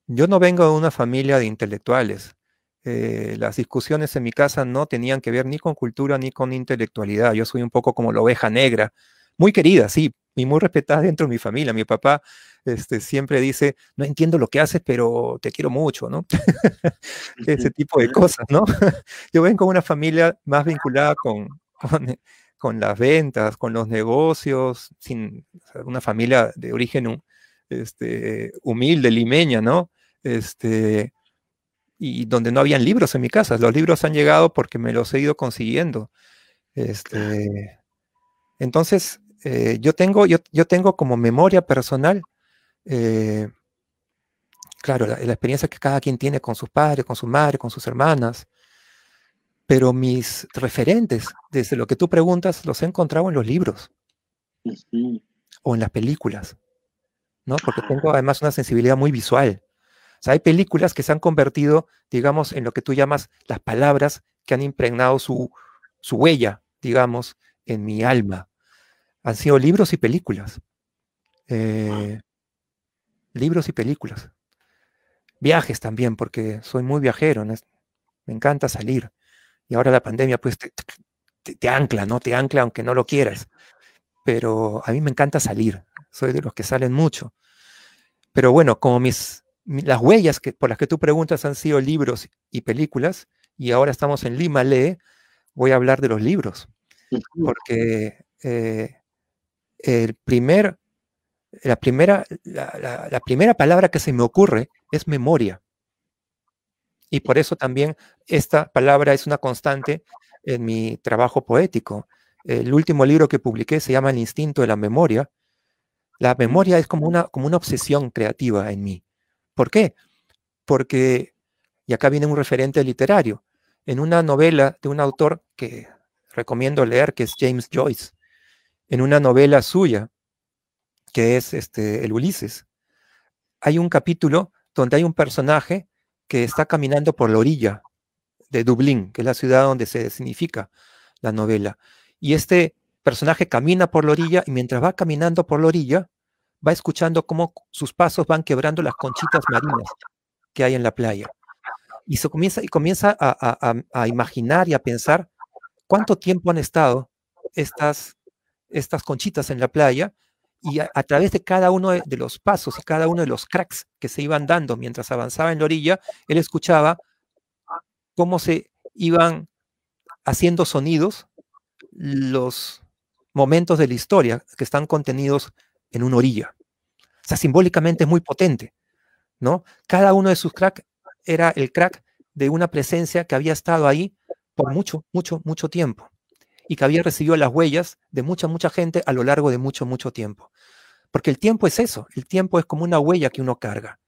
yo no vengo de una familia de intelectuales. Eh, las discusiones en mi casa no tenían que ver ni con cultura ni con intelectualidad. Yo soy un poco como la oveja negra, muy querida, sí, y muy respetada dentro de mi familia. Mi papá este, siempre dice, no entiendo lo que haces, pero te quiero mucho, ¿no? Ese tipo de cosas, ¿no? Yo vengo de una familia más vinculada con, con, las ventas, con los negocios, sin una familia de origen este, humilde, limeña, ¿no? Este, y donde no habían libros en mi casa. Los libros han llegado porque me los he ido consiguiendo. Este, entonces, eh, yo, tengo, yo, yo, tengo como memoria personal, eh, claro, la, experiencia que cada quien tiene con sus padres, con su madre, con sus hermanas, pero mis referentes, desde lo que tú preguntas, los he encontrado en los libros o en las películas. ¿no? Porque tengo además una sensibilidad muy visual. O sea, hay películas que se han convertido, digamos, en lo que tú llamas las palabras que han impregnado su, huella, digamos, en mi alma. Han sido libros y películas. Eh, libros y películas. Viajes también, porque soy muy viajero, me encanta salir. Y ahora la pandemia, pues, te, te, ancla, ¿no? Te ancla aunque no lo quieras. Pero a mí me encanta salir, soy de los que salen mucho. Pero bueno, como mis, las huellas que, por las que tú preguntas han sido libros y películas, y ahora estamos en Lima Lee, voy a hablar de los libros. Porque eh, el primer, la, primera, la, primera palabra que se me ocurre es memoria. Y por eso también esta palabra es una constante en mi trabajo poético. El último libro que publiqué se llama El instinto de la memoria, la memoria es como una, como una obsesión creativa en mí. ¿Por qué? Porque, y acá viene un referente literario, en una novela de un autor que recomiendo leer, que es James Joyce, en una novela suya, que es este, el Ulises, hay un capítulo donde hay un personaje que está caminando por la orilla de Dublín, que es la ciudad donde se significa la novela. Y este personaje camina por la orilla y mientras va caminando por la orilla, va escuchando cómo sus pasos van quebrando las conchitas marinas que hay en la playa. Y se comienza, y comienza a, imaginar y a pensar cuánto tiempo han estado estas, estas conchitas en la playa y a, través de cada uno de, los pasos y cada uno de los cracks que se iban dando mientras avanzaba en la orilla, él escuchaba cómo se iban haciendo sonidos los momentos de la historia que están contenidos en una orilla. O sea, simbólicamente es muy potente, ¿no? Cada uno de sus cracks era el crack de una presencia que había estado ahí por mucho, mucho, mucho tiempo y que había recibido las huellas de mucha, mucha gente a lo largo de mucho, mucho tiempo. Porque el tiempo es eso, el tiempo es como una huella que uno carga.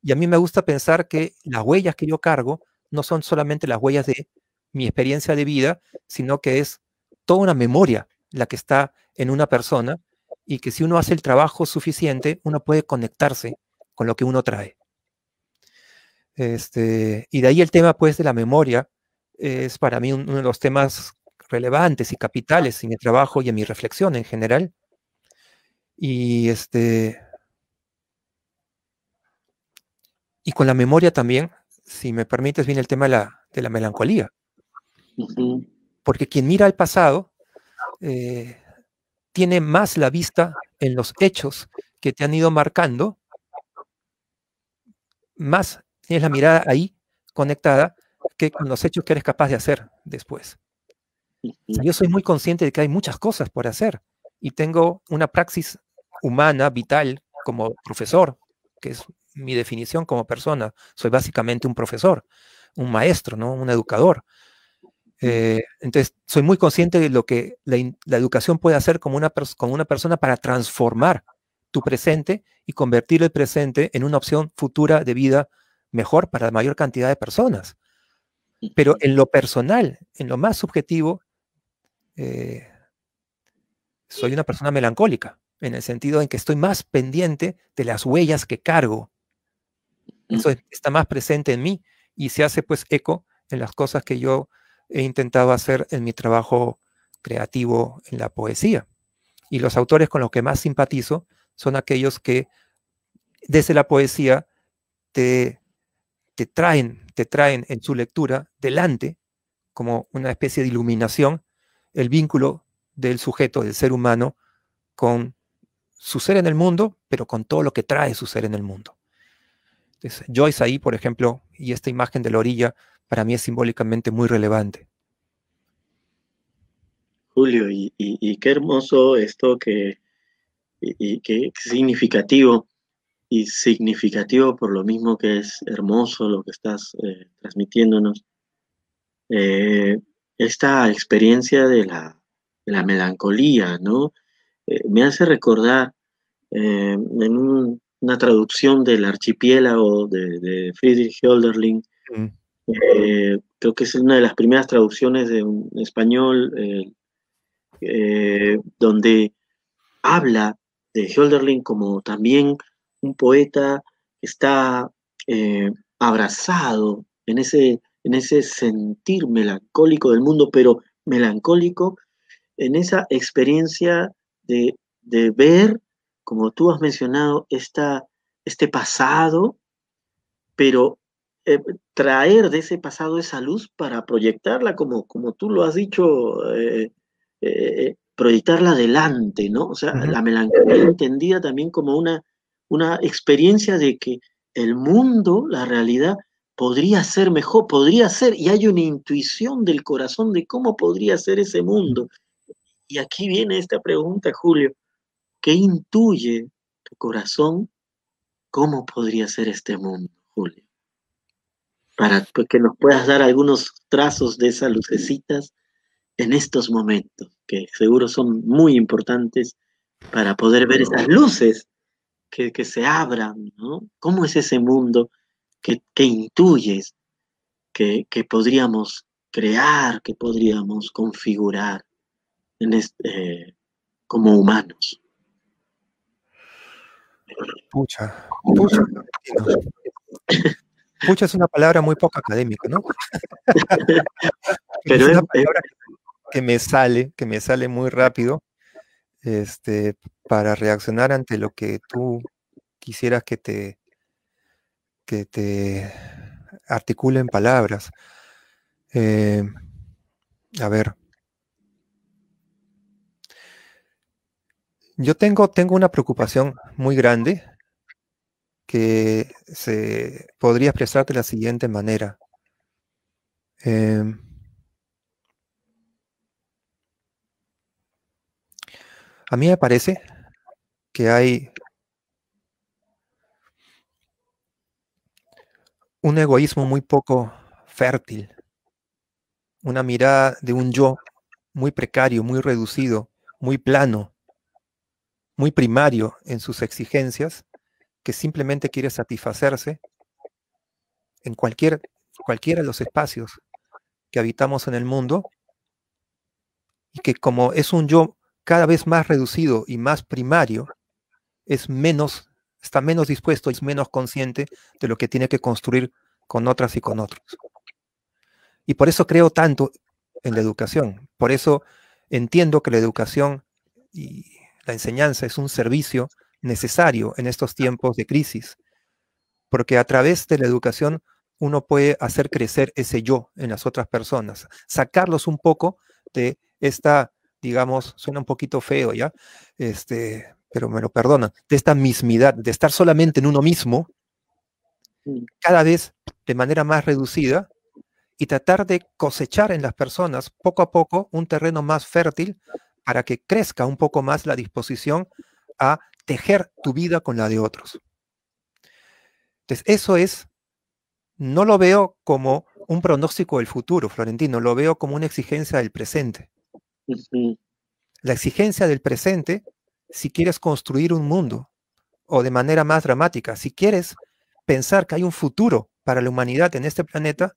Y a mí me gusta pensar que las huellas que yo cargo no son solamente las huellas de mi experiencia de vida, sino que es toda una memoria la que está en una persona y que si uno hace el trabajo suficiente, uno puede conectarse con lo que uno trae. Este, y de ahí el tema pues de la memoria es para mí uno de los temas relevantes y capitales en mi trabajo y en mi reflexión en general. Y este y con la memoria también, si me permites, viene el tema de la, de la melancolía. Porque quien mira al pasado eh, tiene más la vista en los hechos que te han ido marcando, más tienes la mirada ahí conectada que con los hechos que eres capaz de hacer después. yo soy muy consciente de que hay muchas cosas por hacer y tengo una praxis humana, vital, como profesor, que es mi definición como persona. Soy básicamente un profesor, un maestro, ¿no? un educador. Eh, entonces, soy muy consciente de lo que la, educación puede hacer como una, como una persona para transformar tu presente y convertir el presente en una opción futura de vida mejor para la mayor cantidad de personas. Pero en lo personal, en lo más subjetivo, eh, soy una persona melancólica, en el sentido en que estoy más pendiente de las huellas que cargo. Eso está más presente en mí y se hace pues eco en las cosas que yo he intentado hacer en mi trabajo creativo en la poesía. Y los autores con los que más simpatizo son aquellos que desde la poesía te, te traen, te traen en su lectura delante, como una especie de iluminación, el vínculo del sujeto, del ser humano, con su ser en el mundo, pero con todo lo que trae su ser en el mundo. Entonces, Joyce ahí, por ejemplo, y esta imagen de la orilla, para mí es simbólicamente muy relevante. Julio, y, qué hermoso esto que, y, qué significativo, y significativo por lo mismo que es hermoso lo que estás eh, transmitiéndonos, eh, esta experiencia de la, melancolía, ¿no? Eh, me hace recordar en una traducción del archipiélago de, Friedrich Hölderlin, mm. Eh, creo que es una de las primeras traducciones de un español eh, eh, donde habla de Hölderlin como también un poeta que está abrazado en ese, en ese sentir melancólico del mundo, pero melancólico en esa experiencia de, ver, como tú has mencionado, esta, este pasado, pero eh, traer de ese pasado esa luz para proyectarla, como, como tú lo has dicho, eh, eh, proyectarla adelante, ¿no? O sea, la melancolía entendida también como una, una experiencia de que el mundo, la realidad, podría ser mejor, podría ser, y hay una intuición del corazón de cómo podría ser ese mundo. Y aquí viene esta pregunta, Julio, ¿qué intuye tu corazón? ¿Cómo podría ser este mundo, Julio? para que nos puedas dar algunos trazos de esas lucecitas en estos momentos, que seguro son muy importantes para poder ver esas luces que, se abran, ¿no? ¿Cómo es ese mundo que, intuyes que, podríamos crear, que podríamos configurar en este, como humanos? Pucha, pucha. Pucha es una palabra muy poco académica, ¿no? Pero es una palabra que me sale, que me sale muy rápido, este, para reaccionar ante lo que tú quisieras que te, que te articule en palabras. Eh, a ver. Yo tengo, tengo una preocupación muy grande que se podría expresar de la siguiente manera. Em, a mí me parece que hay un egoísmo muy poco fértil, una mirada de un yo muy precario, muy reducido, muy plano, muy primario en sus exigencias que simplemente quiere satisfacerse en cualquier, cualquiera de los espacios que habitamos en el mundo y que como es un yo cada vez más reducido y más primario, es menos, está menos dispuesto, es menos consciente de lo que tiene que construir con otras y con otros. Y por eso creo tanto en la educación. Por eso entiendo que la educación y la enseñanza es un servicio necesario en estos tiempos de crisis, porque a través de la educación uno puede hacer crecer ese yo en las otras personas, sacarlos un poco de esta, digamos, suena un poquito feo ya, este, pero me lo perdonan, de esta mismidad, de estar solamente en uno mismo, cada vez de manera más reducida, y tratar de cosechar en las personas poco a poco un terreno más fértil para que crezca un poco más la disposición a tejer tu vida con la de otros. Entonces, eso es, no lo veo como un pronóstico del futuro, Florentino, lo veo como una exigencia del presente. La exigencia del presente, si quieres construir un mundo, o de manera más dramática, si quieres pensar que hay un futuro para la humanidad en este planeta,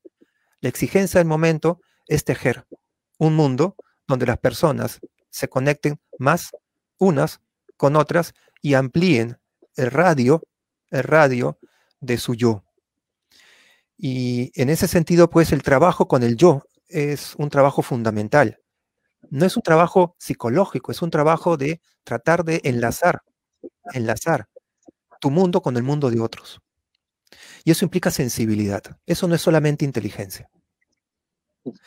la exigencia del momento es tejer un mundo donde las personas se conecten más unas con otras y amplíen el radio, el radio de su yo. Y en ese sentido, pues el trabajo con el yo es un trabajo fundamental. No es un trabajo psicológico, es un trabajo de tratar de enlazar, enlazar tu mundo con el mundo de otros. Y eso implica sensibilidad. Eso no es solamente inteligencia.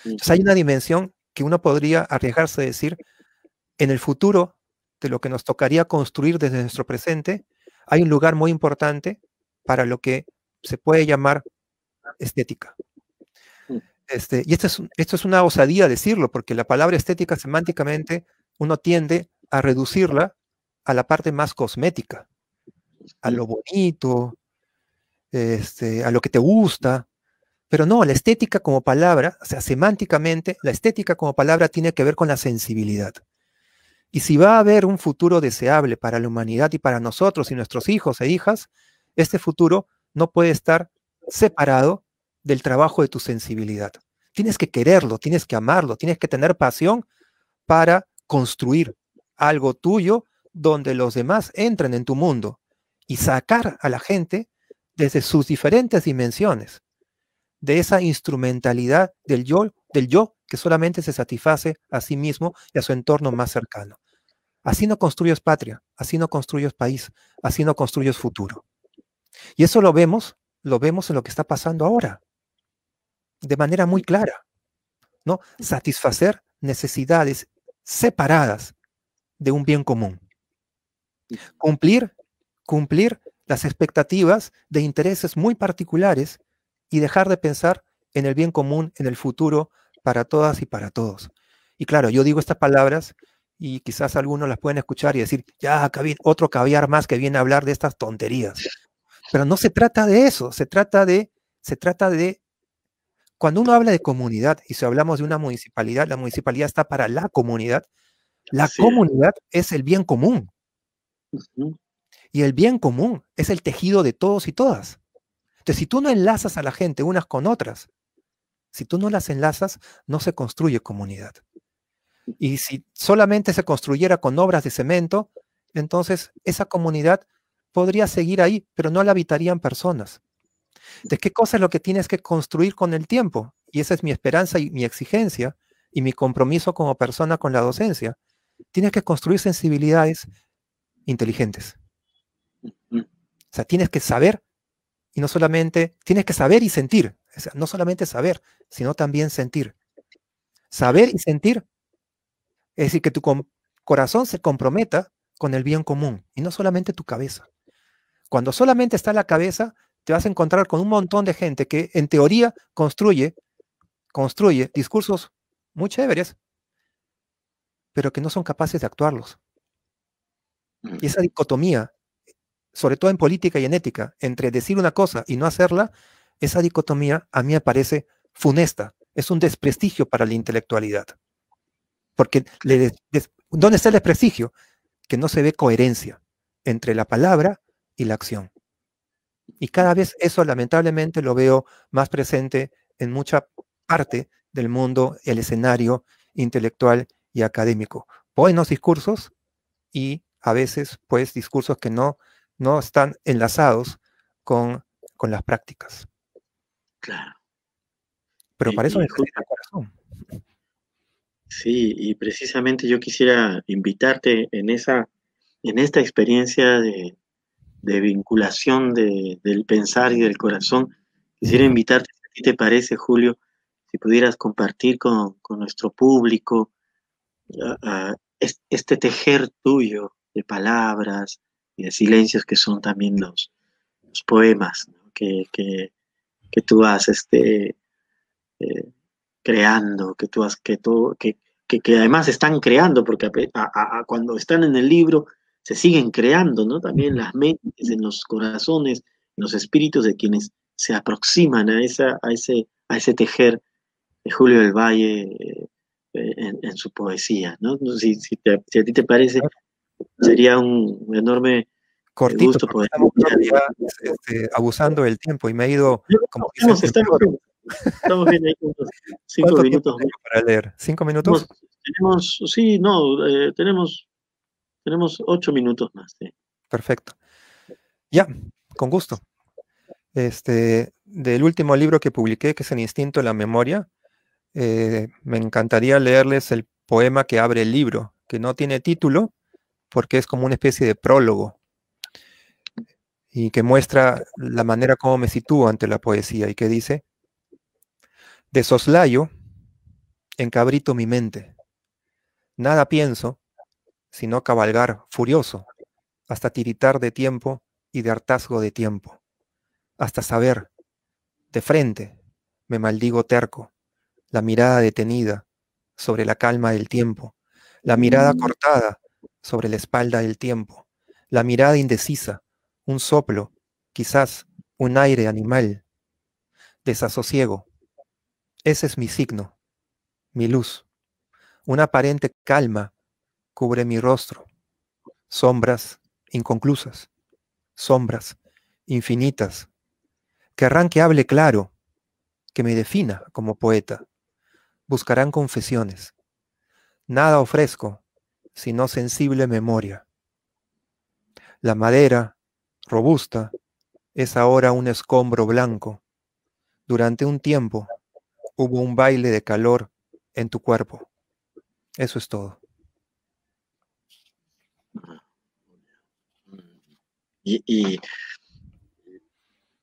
Entonces hay una dimensión que uno podría arriesgarse a decir, en el futuro de lo que nos tocaría construir desde nuestro presente, hay un lugar muy importante para lo que se puede llamar estética. Mm. Este, y esto es, esto es una osadía decirlo, porque la palabra estética semánticamente uno tiende a reducirla a la parte más cosmética, a lo bonito, este, a lo que te gusta. Pero no, la estética como palabra, o sea, semánticamente, la estética como palabra tiene que ver con la sensibilidad. Y si va a haber un futuro deseable para la humanidad y para nosotros y nuestros hijos e hijas, este futuro no puede estar separado del trabajo de tu sensibilidad. Tienes que quererlo, tienes que amarlo, tienes que tener pasión para construir algo tuyo donde los demás entren en tu mundo y sacar a la gente desde sus diferentes dimensiones, de esa instrumentalidad del yo, del yo que solamente se satisface a sí mismo y a su entorno más cercano. Así no construyes patria, así no construyes país, así no construyes futuro. Y eso lo vemos, lo vemos en lo que está pasando ahora, de manera muy clara. ¿no? Satisfacer necesidades separadas de un bien común. Cumplir, cumplir las expectativas de intereses muy particulares y dejar de pensar en el bien común, en el futuro, para todas y para todos. Y claro, yo digo estas palabras y quizás algunos las pueden escuchar y decir, ya, otro caviar más que viene a hablar de estas tonterías. Pero no se trata de eso, se trata de, se trata de, cuando uno habla de comunidad y si hablamos de una municipalidad, la municipalidad está para la comunidad, la comunidad es el bien común. Y el bien común es el tejido de todos y todas. Entonces, si tú no enlazas a la gente unas con otras, si tú no las enlazas, no se construye comunidad. Y si solamente se construyera con obras de cemento, entonces esa comunidad podría seguir ahí, pero no la habitarían personas. ¿De qué cosa es lo que tienes que construir con el tiempo? Y esa es mi esperanza y mi exigencia y mi compromiso como persona con la docencia. Tienes que construir sensibilidades inteligentes. O sea, tienes que saber y no solamente, tienes que saber y sentir. O sea, no solamente saber, sino también sentir. Saber y sentir es decir, que tu corazón se comprometa con el bien común y no solamente tu cabeza. Cuando solamente está la cabeza, te vas a encontrar con un montón de gente que en teoría construye, construye discursos muy chéveres, pero que no son capaces de actuarlos. Y esa dicotomía sobre todo en política y en ética, entre decir una cosa y no hacerla, esa dicotomía a mí me parece funesta, es un desprestigio para la intelectualidad. Porque ¿dónde está el desprestigio? Que no se ve coherencia entre la palabra y la acción. Y cada vez eso lamentablemente lo veo más presente en mucha parte del mundo, el escenario intelectual y académico. Buenos discursos y a veces pues discursos que no, no están enlazados con, con las prácticas. Claro. Pero para eso necesita corazón. Sí, y precisamente yo quisiera invitarte en esa, en esta experiencia de, vinculación del pensar y del corazón. Quisiera invitarte, si te parece, Julio, si pudieras compartir con, nuestro público este tejer tuyo de palabras y de silencios que son también los, poemas que, tú has este, eh, creando, que tú has, que, tú, que, que, además están creando, porque cuando están en el libro se siguen creando, ¿no? También las mentes, en los corazones, en los espíritus de quienes se aproximan a, esa, a, ese, a ese tejer de Julio del Valle eh, en, su poesía, ¿no? Si, si, a ti te parece, sería un enorme Cortito, gusto poder... Este, abusando del tiempo y me he ido... Como Estamos bien ahí unos cinco minutos. Para leer? ¿Cinco minutos? Tenemos, sí, no, eh, tenemos, tenemos ocho minutos más. Perfecto. Ya, con gusto. Este, del último libro que publiqué, que es El Instinto de la Memoria, eh, me encantaría leerles el poema que abre el libro, que no tiene título, porque es como una especie de prólogo y que muestra la manera como me sitúo ante la poesía y que dice, de soslayo, encabrito mi mente. Nada pienso, sino cabalgar furioso, hasta tiritar de tiempo y de hartazgo de tiempo, hasta saber, de frente, me maldigo terco, la mirada detenida sobre la calma del tiempo, la mirada cortada sobre la espalda del tiempo, la mirada indecisa, un soplo, quizás un aire animal, desasosiego, ese es mi signo, mi luz. Una aparente calma cubre mi rostro. Sombras inconclusas, sombras infinitas. Querrán que hable claro, que me defina como poeta. Buscarán confesiones. Nada ofrezco, sino sensible memoria. La madera, robusta, es ahora un escombro blanco. Durante un tiempo hubo un baile de calor en tu cuerpo. Eso es todo. Y,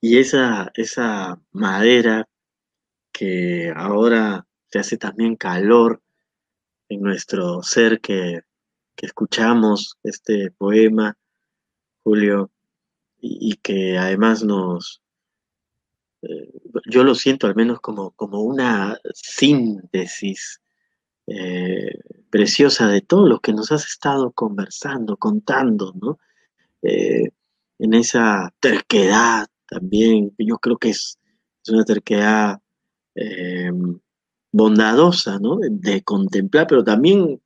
esa, esa madera que ahora se hace también calor en nuestro ser que, escuchamos este poema, Julio, y que además nos, eh, yo lo siento al menos como, como una síntesis eh, preciosa de todo lo que nos has estado conversando, contando, ¿no? Eh, en esa terquedad también, yo creo que es, una terquedad bondadosa, ¿no? De, contemplar, pero también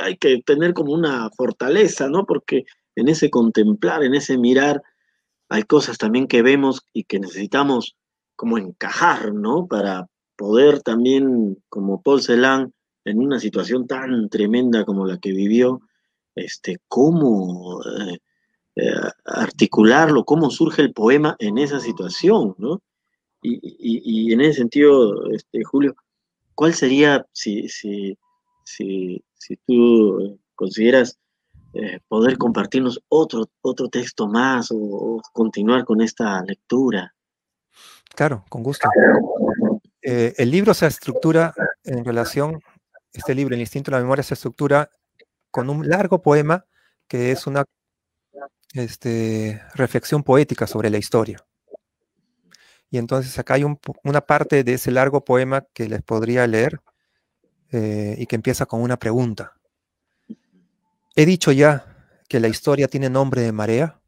hay que tener como una fortaleza, ¿no? Porque en ese contemplar, en ese mirar, hay cosas también que vemos y que necesitamos como encajar, ¿no? Para poder también, como Paul Celan, en una situación tan tremenda como la que vivió, este, cómo eh, eh, articularlo, cómo surge el poema en esa situación, ¿no? Y, en ese sentido, este, Julio, ¿cuál sería, si, si, si, si tú consideras eh, poder compartirnos otro, otro texto más o, continuar con esta lectura. Claro, con gusto. Eh, el libro se estructura en relación, este libro, El Instinto de la Memoria, se estructura con un largo poema que es una este, reflexión poética sobre la historia. Y entonces acá hay una parte de ese largo poema que les podría leer eh, y que empieza con una pregunta. He dicho ya que la historia tiene nombre de marea.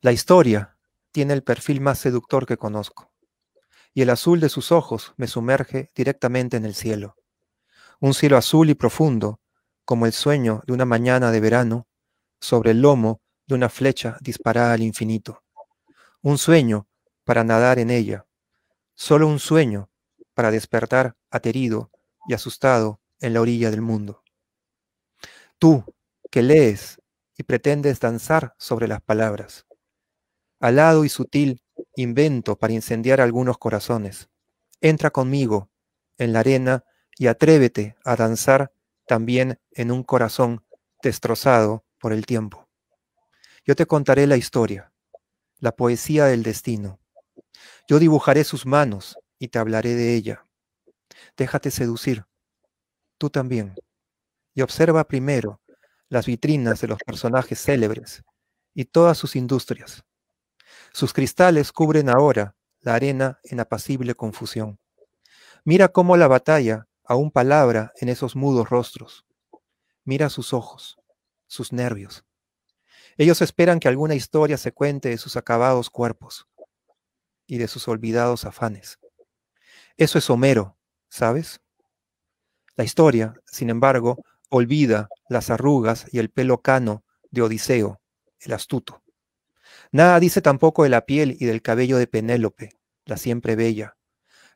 La historia tiene el perfil más seductor que conozco, y el azul de sus ojos me sumerge directamente en el cielo. Un cielo azul y profundo, como el sueño de una mañana de verano, sobre el lomo de una flecha disparada al infinito. un sueño para nadar en ella, solo un sueño para despertar aterido y asustado en la orilla del mundo. Tú, que lees y pretendes danzar sobre las palabras, alado y sutil invento para incendiar algunos corazones, entra conmigo en la arena y atrévete a danzar también en un corazón destrozado por el tiempo. Yo te contaré la historia, la poesía del destino. Yo dibujaré sus manos y te hablaré de ella. Déjate seducir, tú también, y observa primero las vitrinas de los personajes célebres y todas sus industrias. Sus cristales cubren ahora la arena en apacible confusión. Mira cómo la batalla aún palabra en esos mudos rostros. Mira sus ojos, sus nervios. Ellos esperan que alguna historia se cuente de sus acabados cuerpos y de sus olvidados afanes. Eso es Homero, ¿sabes? La historia, sin embargo, olvida las arrugas y el pelo cano de Odiseo, el astuto. Nada dice tampoco de la piel y del cabello de Penélope, la siempre bella,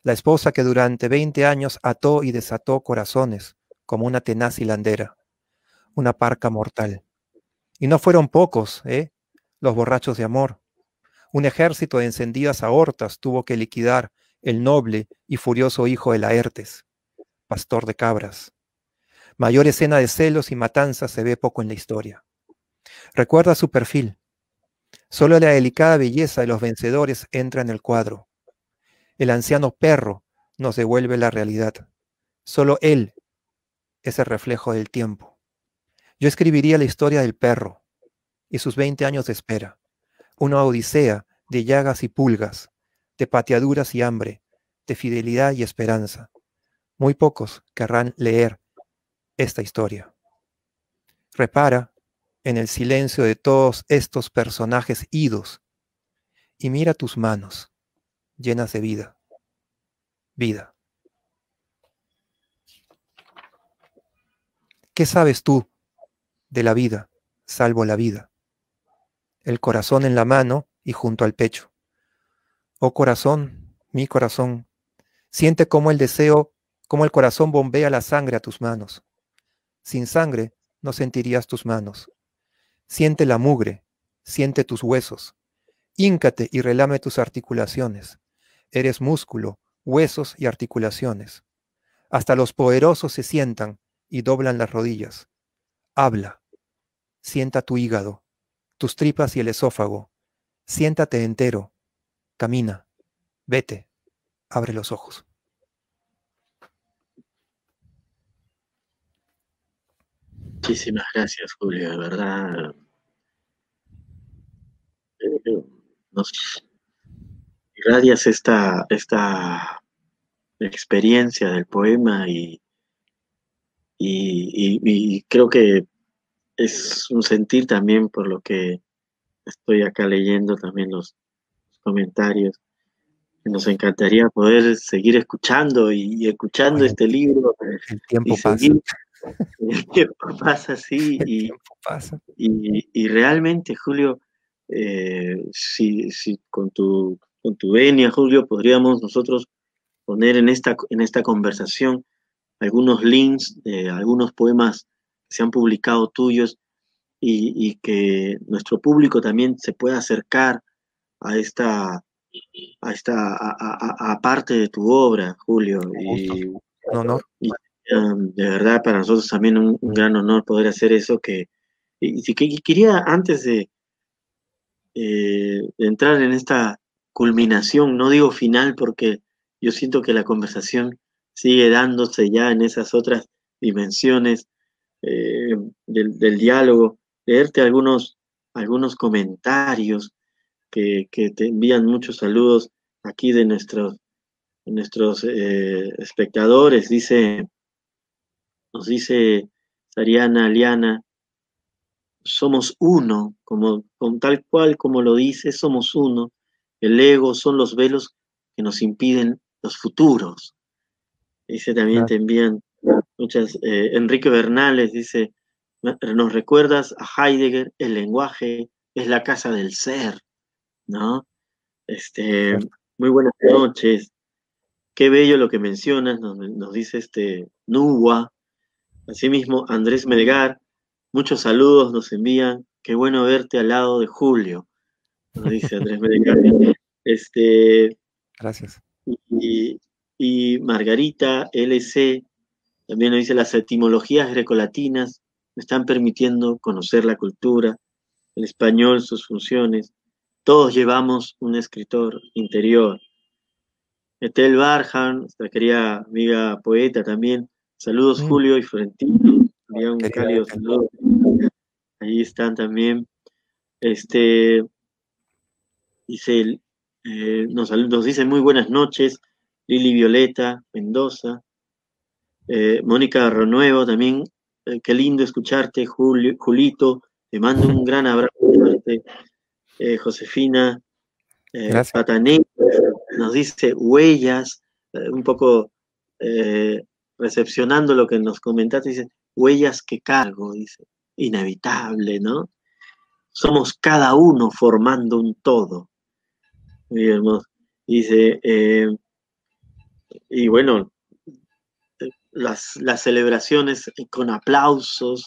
la esposa que durante veinte años ató y desató corazones como una tenaz hilandera, una parca mortal. Y no fueron pocos, ¿eh? Los borrachos de amor. Un ejército de encendidas aortas tuvo que liquidar el noble y furioso hijo de Laertes, pastor de cabras. Mayor escena de celos y matanzas se ve poco en la historia. Recuerda su perfil. Solo la delicada belleza de los vencedores entra en el cuadro. El anciano perro nos devuelve la realidad. Solo él es el reflejo del tiempo. Yo escribiría la historia del perro y sus 20 años de espera, una odisea de llagas y pulgas, de pateaduras y hambre, de fidelidad y esperanza. Muy pocos querrán leer esta historia. Repara en el silencio de todos estos personajes idos y mira tus manos llenas de vida. Vida. ¿Qué sabes tú de la vida, salvo la vida? El corazón en la mano y junto al pecho. Oh corazón, mi corazón, siente cómo el deseo, cómo el corazón bombea la sangre a tus manos. Sin sangre no sentirías tus manos. Siente la mugre, siente tus huesos. Híncate y relame tus articulaciones. Eres músculo, huesos y articulaciones. Hasta los poderosos se sientan y doblan las rodillas. Habla. Sienta tu hígado, tus tripas y el esófago. Siéntate entero. Camina. Vete. Abre los ojos. Muchísimas gracias, Julio, de verdad. Eh, nos irradias esta, esta experiencia del poema y, y, creo que es un sentir también por lo que estoy acá leyendo también los, comentarios. Nos encantaría poder seguir escuchando y, escuchando este libro. El tiempo pasa. El tiempo pasa así. y, pasa. Y, realmente, Julio, eh, si, si, con, tu, con tu venia, Julio, podríamos nosotros poner en esta, en esta conversación algunos links de algunos poemas que se han publicado tuyos y, que nuestro público también se pueda acercar a esta a esta a, parte de tu obra, Julio. Y, no, y Um, de verdad, para nosotros también un, gran honor poder hacer eso. Que, y, quería, antes de, eh, de, entrar en esta culminación, no digo final porque yo siento que la conversación sigue dándose ya en esas otras dimensiones eh, del, diálogo, leerte algunos, algunos comentarios que, que, te envían muchos saludos aquí de nuestros, nuestros eh, espectadores. Dice nos dice Sariana Liana, somos uno, como, con tal cual como lo dice, somos uno. El ego son los velos que nos impiden los futuros. Dice también te envían muchas, eh, Enrique Bernales dice, nos recuerdas a Heidegger, el lenguaje es la casa del ser, ¿no? Este, muy buenas noches. Qué bello lo que mencionas, nos, dice este Nuwa. Asimismo, Andrés Melgar, muchos saludos nos envían. Qué bueno verte al lado de Julio, nos dice Andrés Melgar. Este, Gracias. Y, y Margarita LC también nos dice las etimologías grecolatinas me están permitiendo conocer la cultura, el español, sus funciones. Todos llevamos un escritor interior. Etel Barjan, nuestra querida amiga poeta también. Saludos mm. Julio y Florentino. un cálido saludo. Ahí están también. Este dice, eh, nos, nos dice muy buenas noches. Lili Violeta Mendoza. Eh, Mónica Renuevo también eh, qué lindo escucharte, Julito. Te mando un gran abrazo. Eh, Josefina eh, Patané nos dice huellas, eh, un poco recepcionando lo que nos comentaste, dice huellas que cargo, dice, inevitable, ¿no? Somos cada uno formando un todo. Muy hermoso. Dice, y bueno, las, celebraciones con aplausos,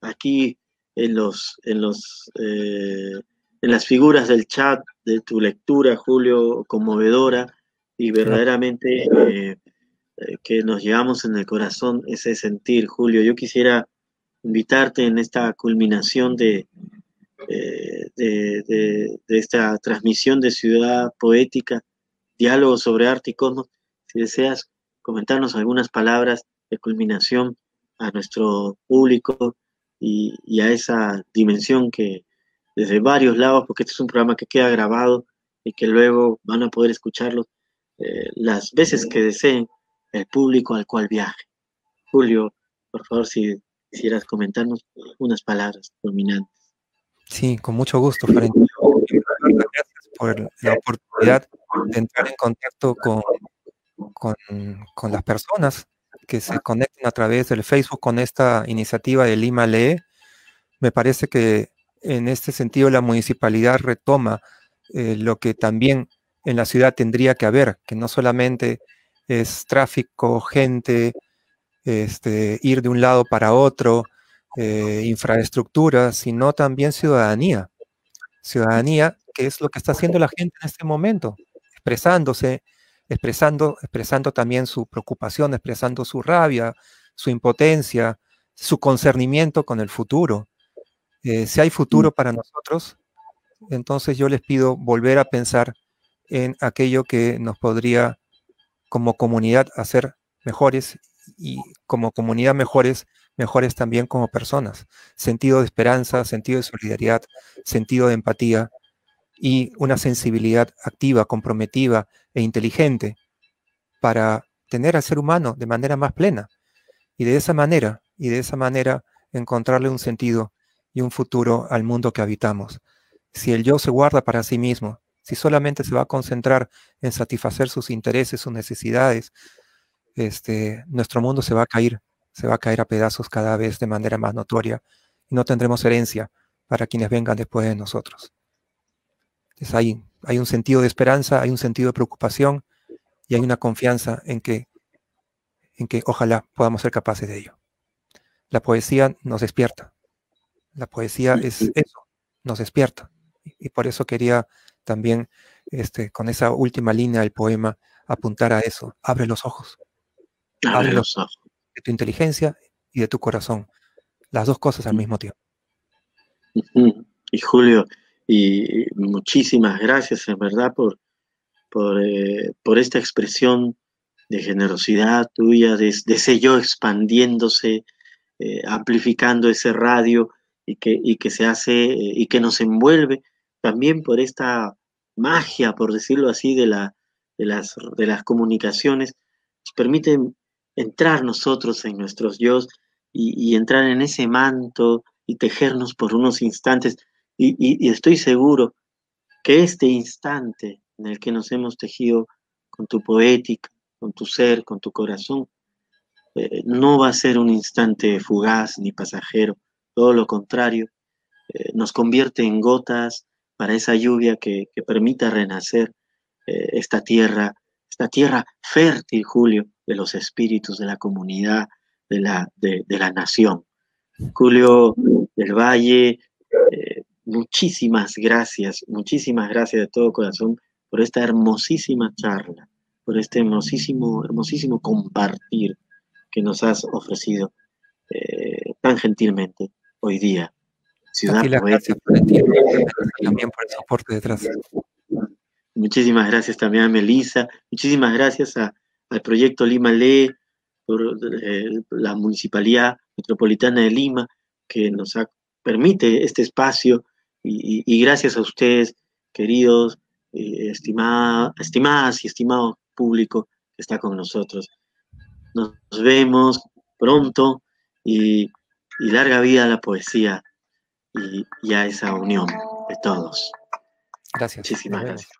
aquí en, los, en, los, eh, en las figuras del chat de tu lectura, Julio, conmovedora y verdaderamente eh, eh, que nos llevamos en el corazón ese sentir, Julio. Yo quisiera invitarte en esta culminación de, de, esta transmisión de Ciudad Poética, diálogo sobre arte y cosmos, si deseas comentarnos algunas palabras de culminación a nuestro público y, a esa dimensión que desde varios lados, porque este es un programa que queda grabado y que luego van a poder escucharlo eh, las veces que deseen el público al cual viaje. Julio, por favor, si quisieras comentarnos unas palabras culminantes. Sí, con mucho gusto, Florentino. Gracias por la oportunidad de entrar en contacto con con, con, las personas que se conecten a través del Facebook con esta iniciativa de Lima Lee. Me parece que en este sentido la municipalidad retoma eh, lo que también en la ciudad tendría que haber, que no solamente es tráfico, gente, este, ir de un lado para otro, eh, infraestructura, sino también ciudadanía. Ciudadanía, que es lo que está haciendo la gente en este momento, expresándose, expresando, expresando también su preocupación, expresando su rabia, su impotencia, su concernimiento con el futuro. Eh, si hay futuro para nosotros, entonces yo les pido volver a pensar en aquello que nos podría como comunidad hacer mejores y como comunidad mejores, mejores también como personas. Sentido de esperanza, sentido de solidaridad, sentido de empatía, y una sensibilidad activa, comprometida e inteligente para tener al ser humano de manera más plena. Y de esa manera, y de esa manera encontrarle un sentido y un futuro al mundo que habitamos. Si el yo se guarda para sí mismo, si solamente se va a concentrar en satisfacer sus intereses, sus necesidades, este, nuestro mundo se va a caer, se va a caer a pedazos cada vez de manera más notoria y no tendremos herencia para quienes vengan después de nosotros hay, hay un sentido de esperanza, hay un sentido de preocupación y hay una confianza en que, en que ojalá podamos ser capaces de ello. La poesía nos despierta. La poesía es eso, nos despierta. Y, por eso quería también, este, con esa última línea del poema, apuntar a eso. Abre los ojos. Abre los ojos. De tu inteligencia y de tu corazón. Las dos cosas al mismo tiempo. Y Julio, y muchísimas gracias, en verdad, por, por, eh, esta expresión de generosidad tuya, de, ese yo expandiéndose, eh, amplificando ese radio y que, que se hace eh, y que nos envuelve también por esta magia, por decirlo así, de, la, de, las, de las comunicaciones, nos permite entrar nosotros en nuestros yo y, y entrar en ese manto y tejernos por unos instantes. Y, estoy seguro que este instante en el que nos hemos tejido con tu poética, con tu ser, con tu corazón, eh, no va a ser un instante fugaz ni pasajero, todo lo contrario, eh, nos convierte en gotas para esa lluvia que, permita renacer eh, esta tierra, esta tierra fértil, Julio, de los espíritus, de la comunidad, de la, de, la nación. Julio del Valle, eh, muchísimas gracias, muchísimas gracias de todo corazón por esta hermosísima charla, por este hermosísimo, hermosísimo compartir que nos has ofrecido eh, tan gentilmente hoy día. Ciudad Gracias también por el soporte detrás. Muchísimas gracias también a Melissa, muchísimas gracias al proyecto Lima Lee, por eh, la Municipalidad Metropolitana de Lima, que nos permite este espacio, y, gracias a ustedes, queridos, eh, estimadas y estimado público que está con nosotros. Nos vemos pronto y, larga vida a la poesía y, a esa unión de todos. Gracias. Muchísimas gracias.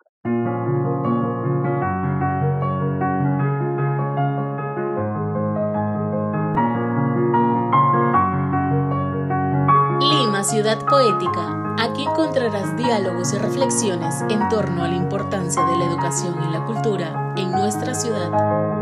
Lima, ciudad poética. Aquí encontrarás diálogos y reflexiones en torno a la importancia de la educación y la cultura en nuestra ciudad.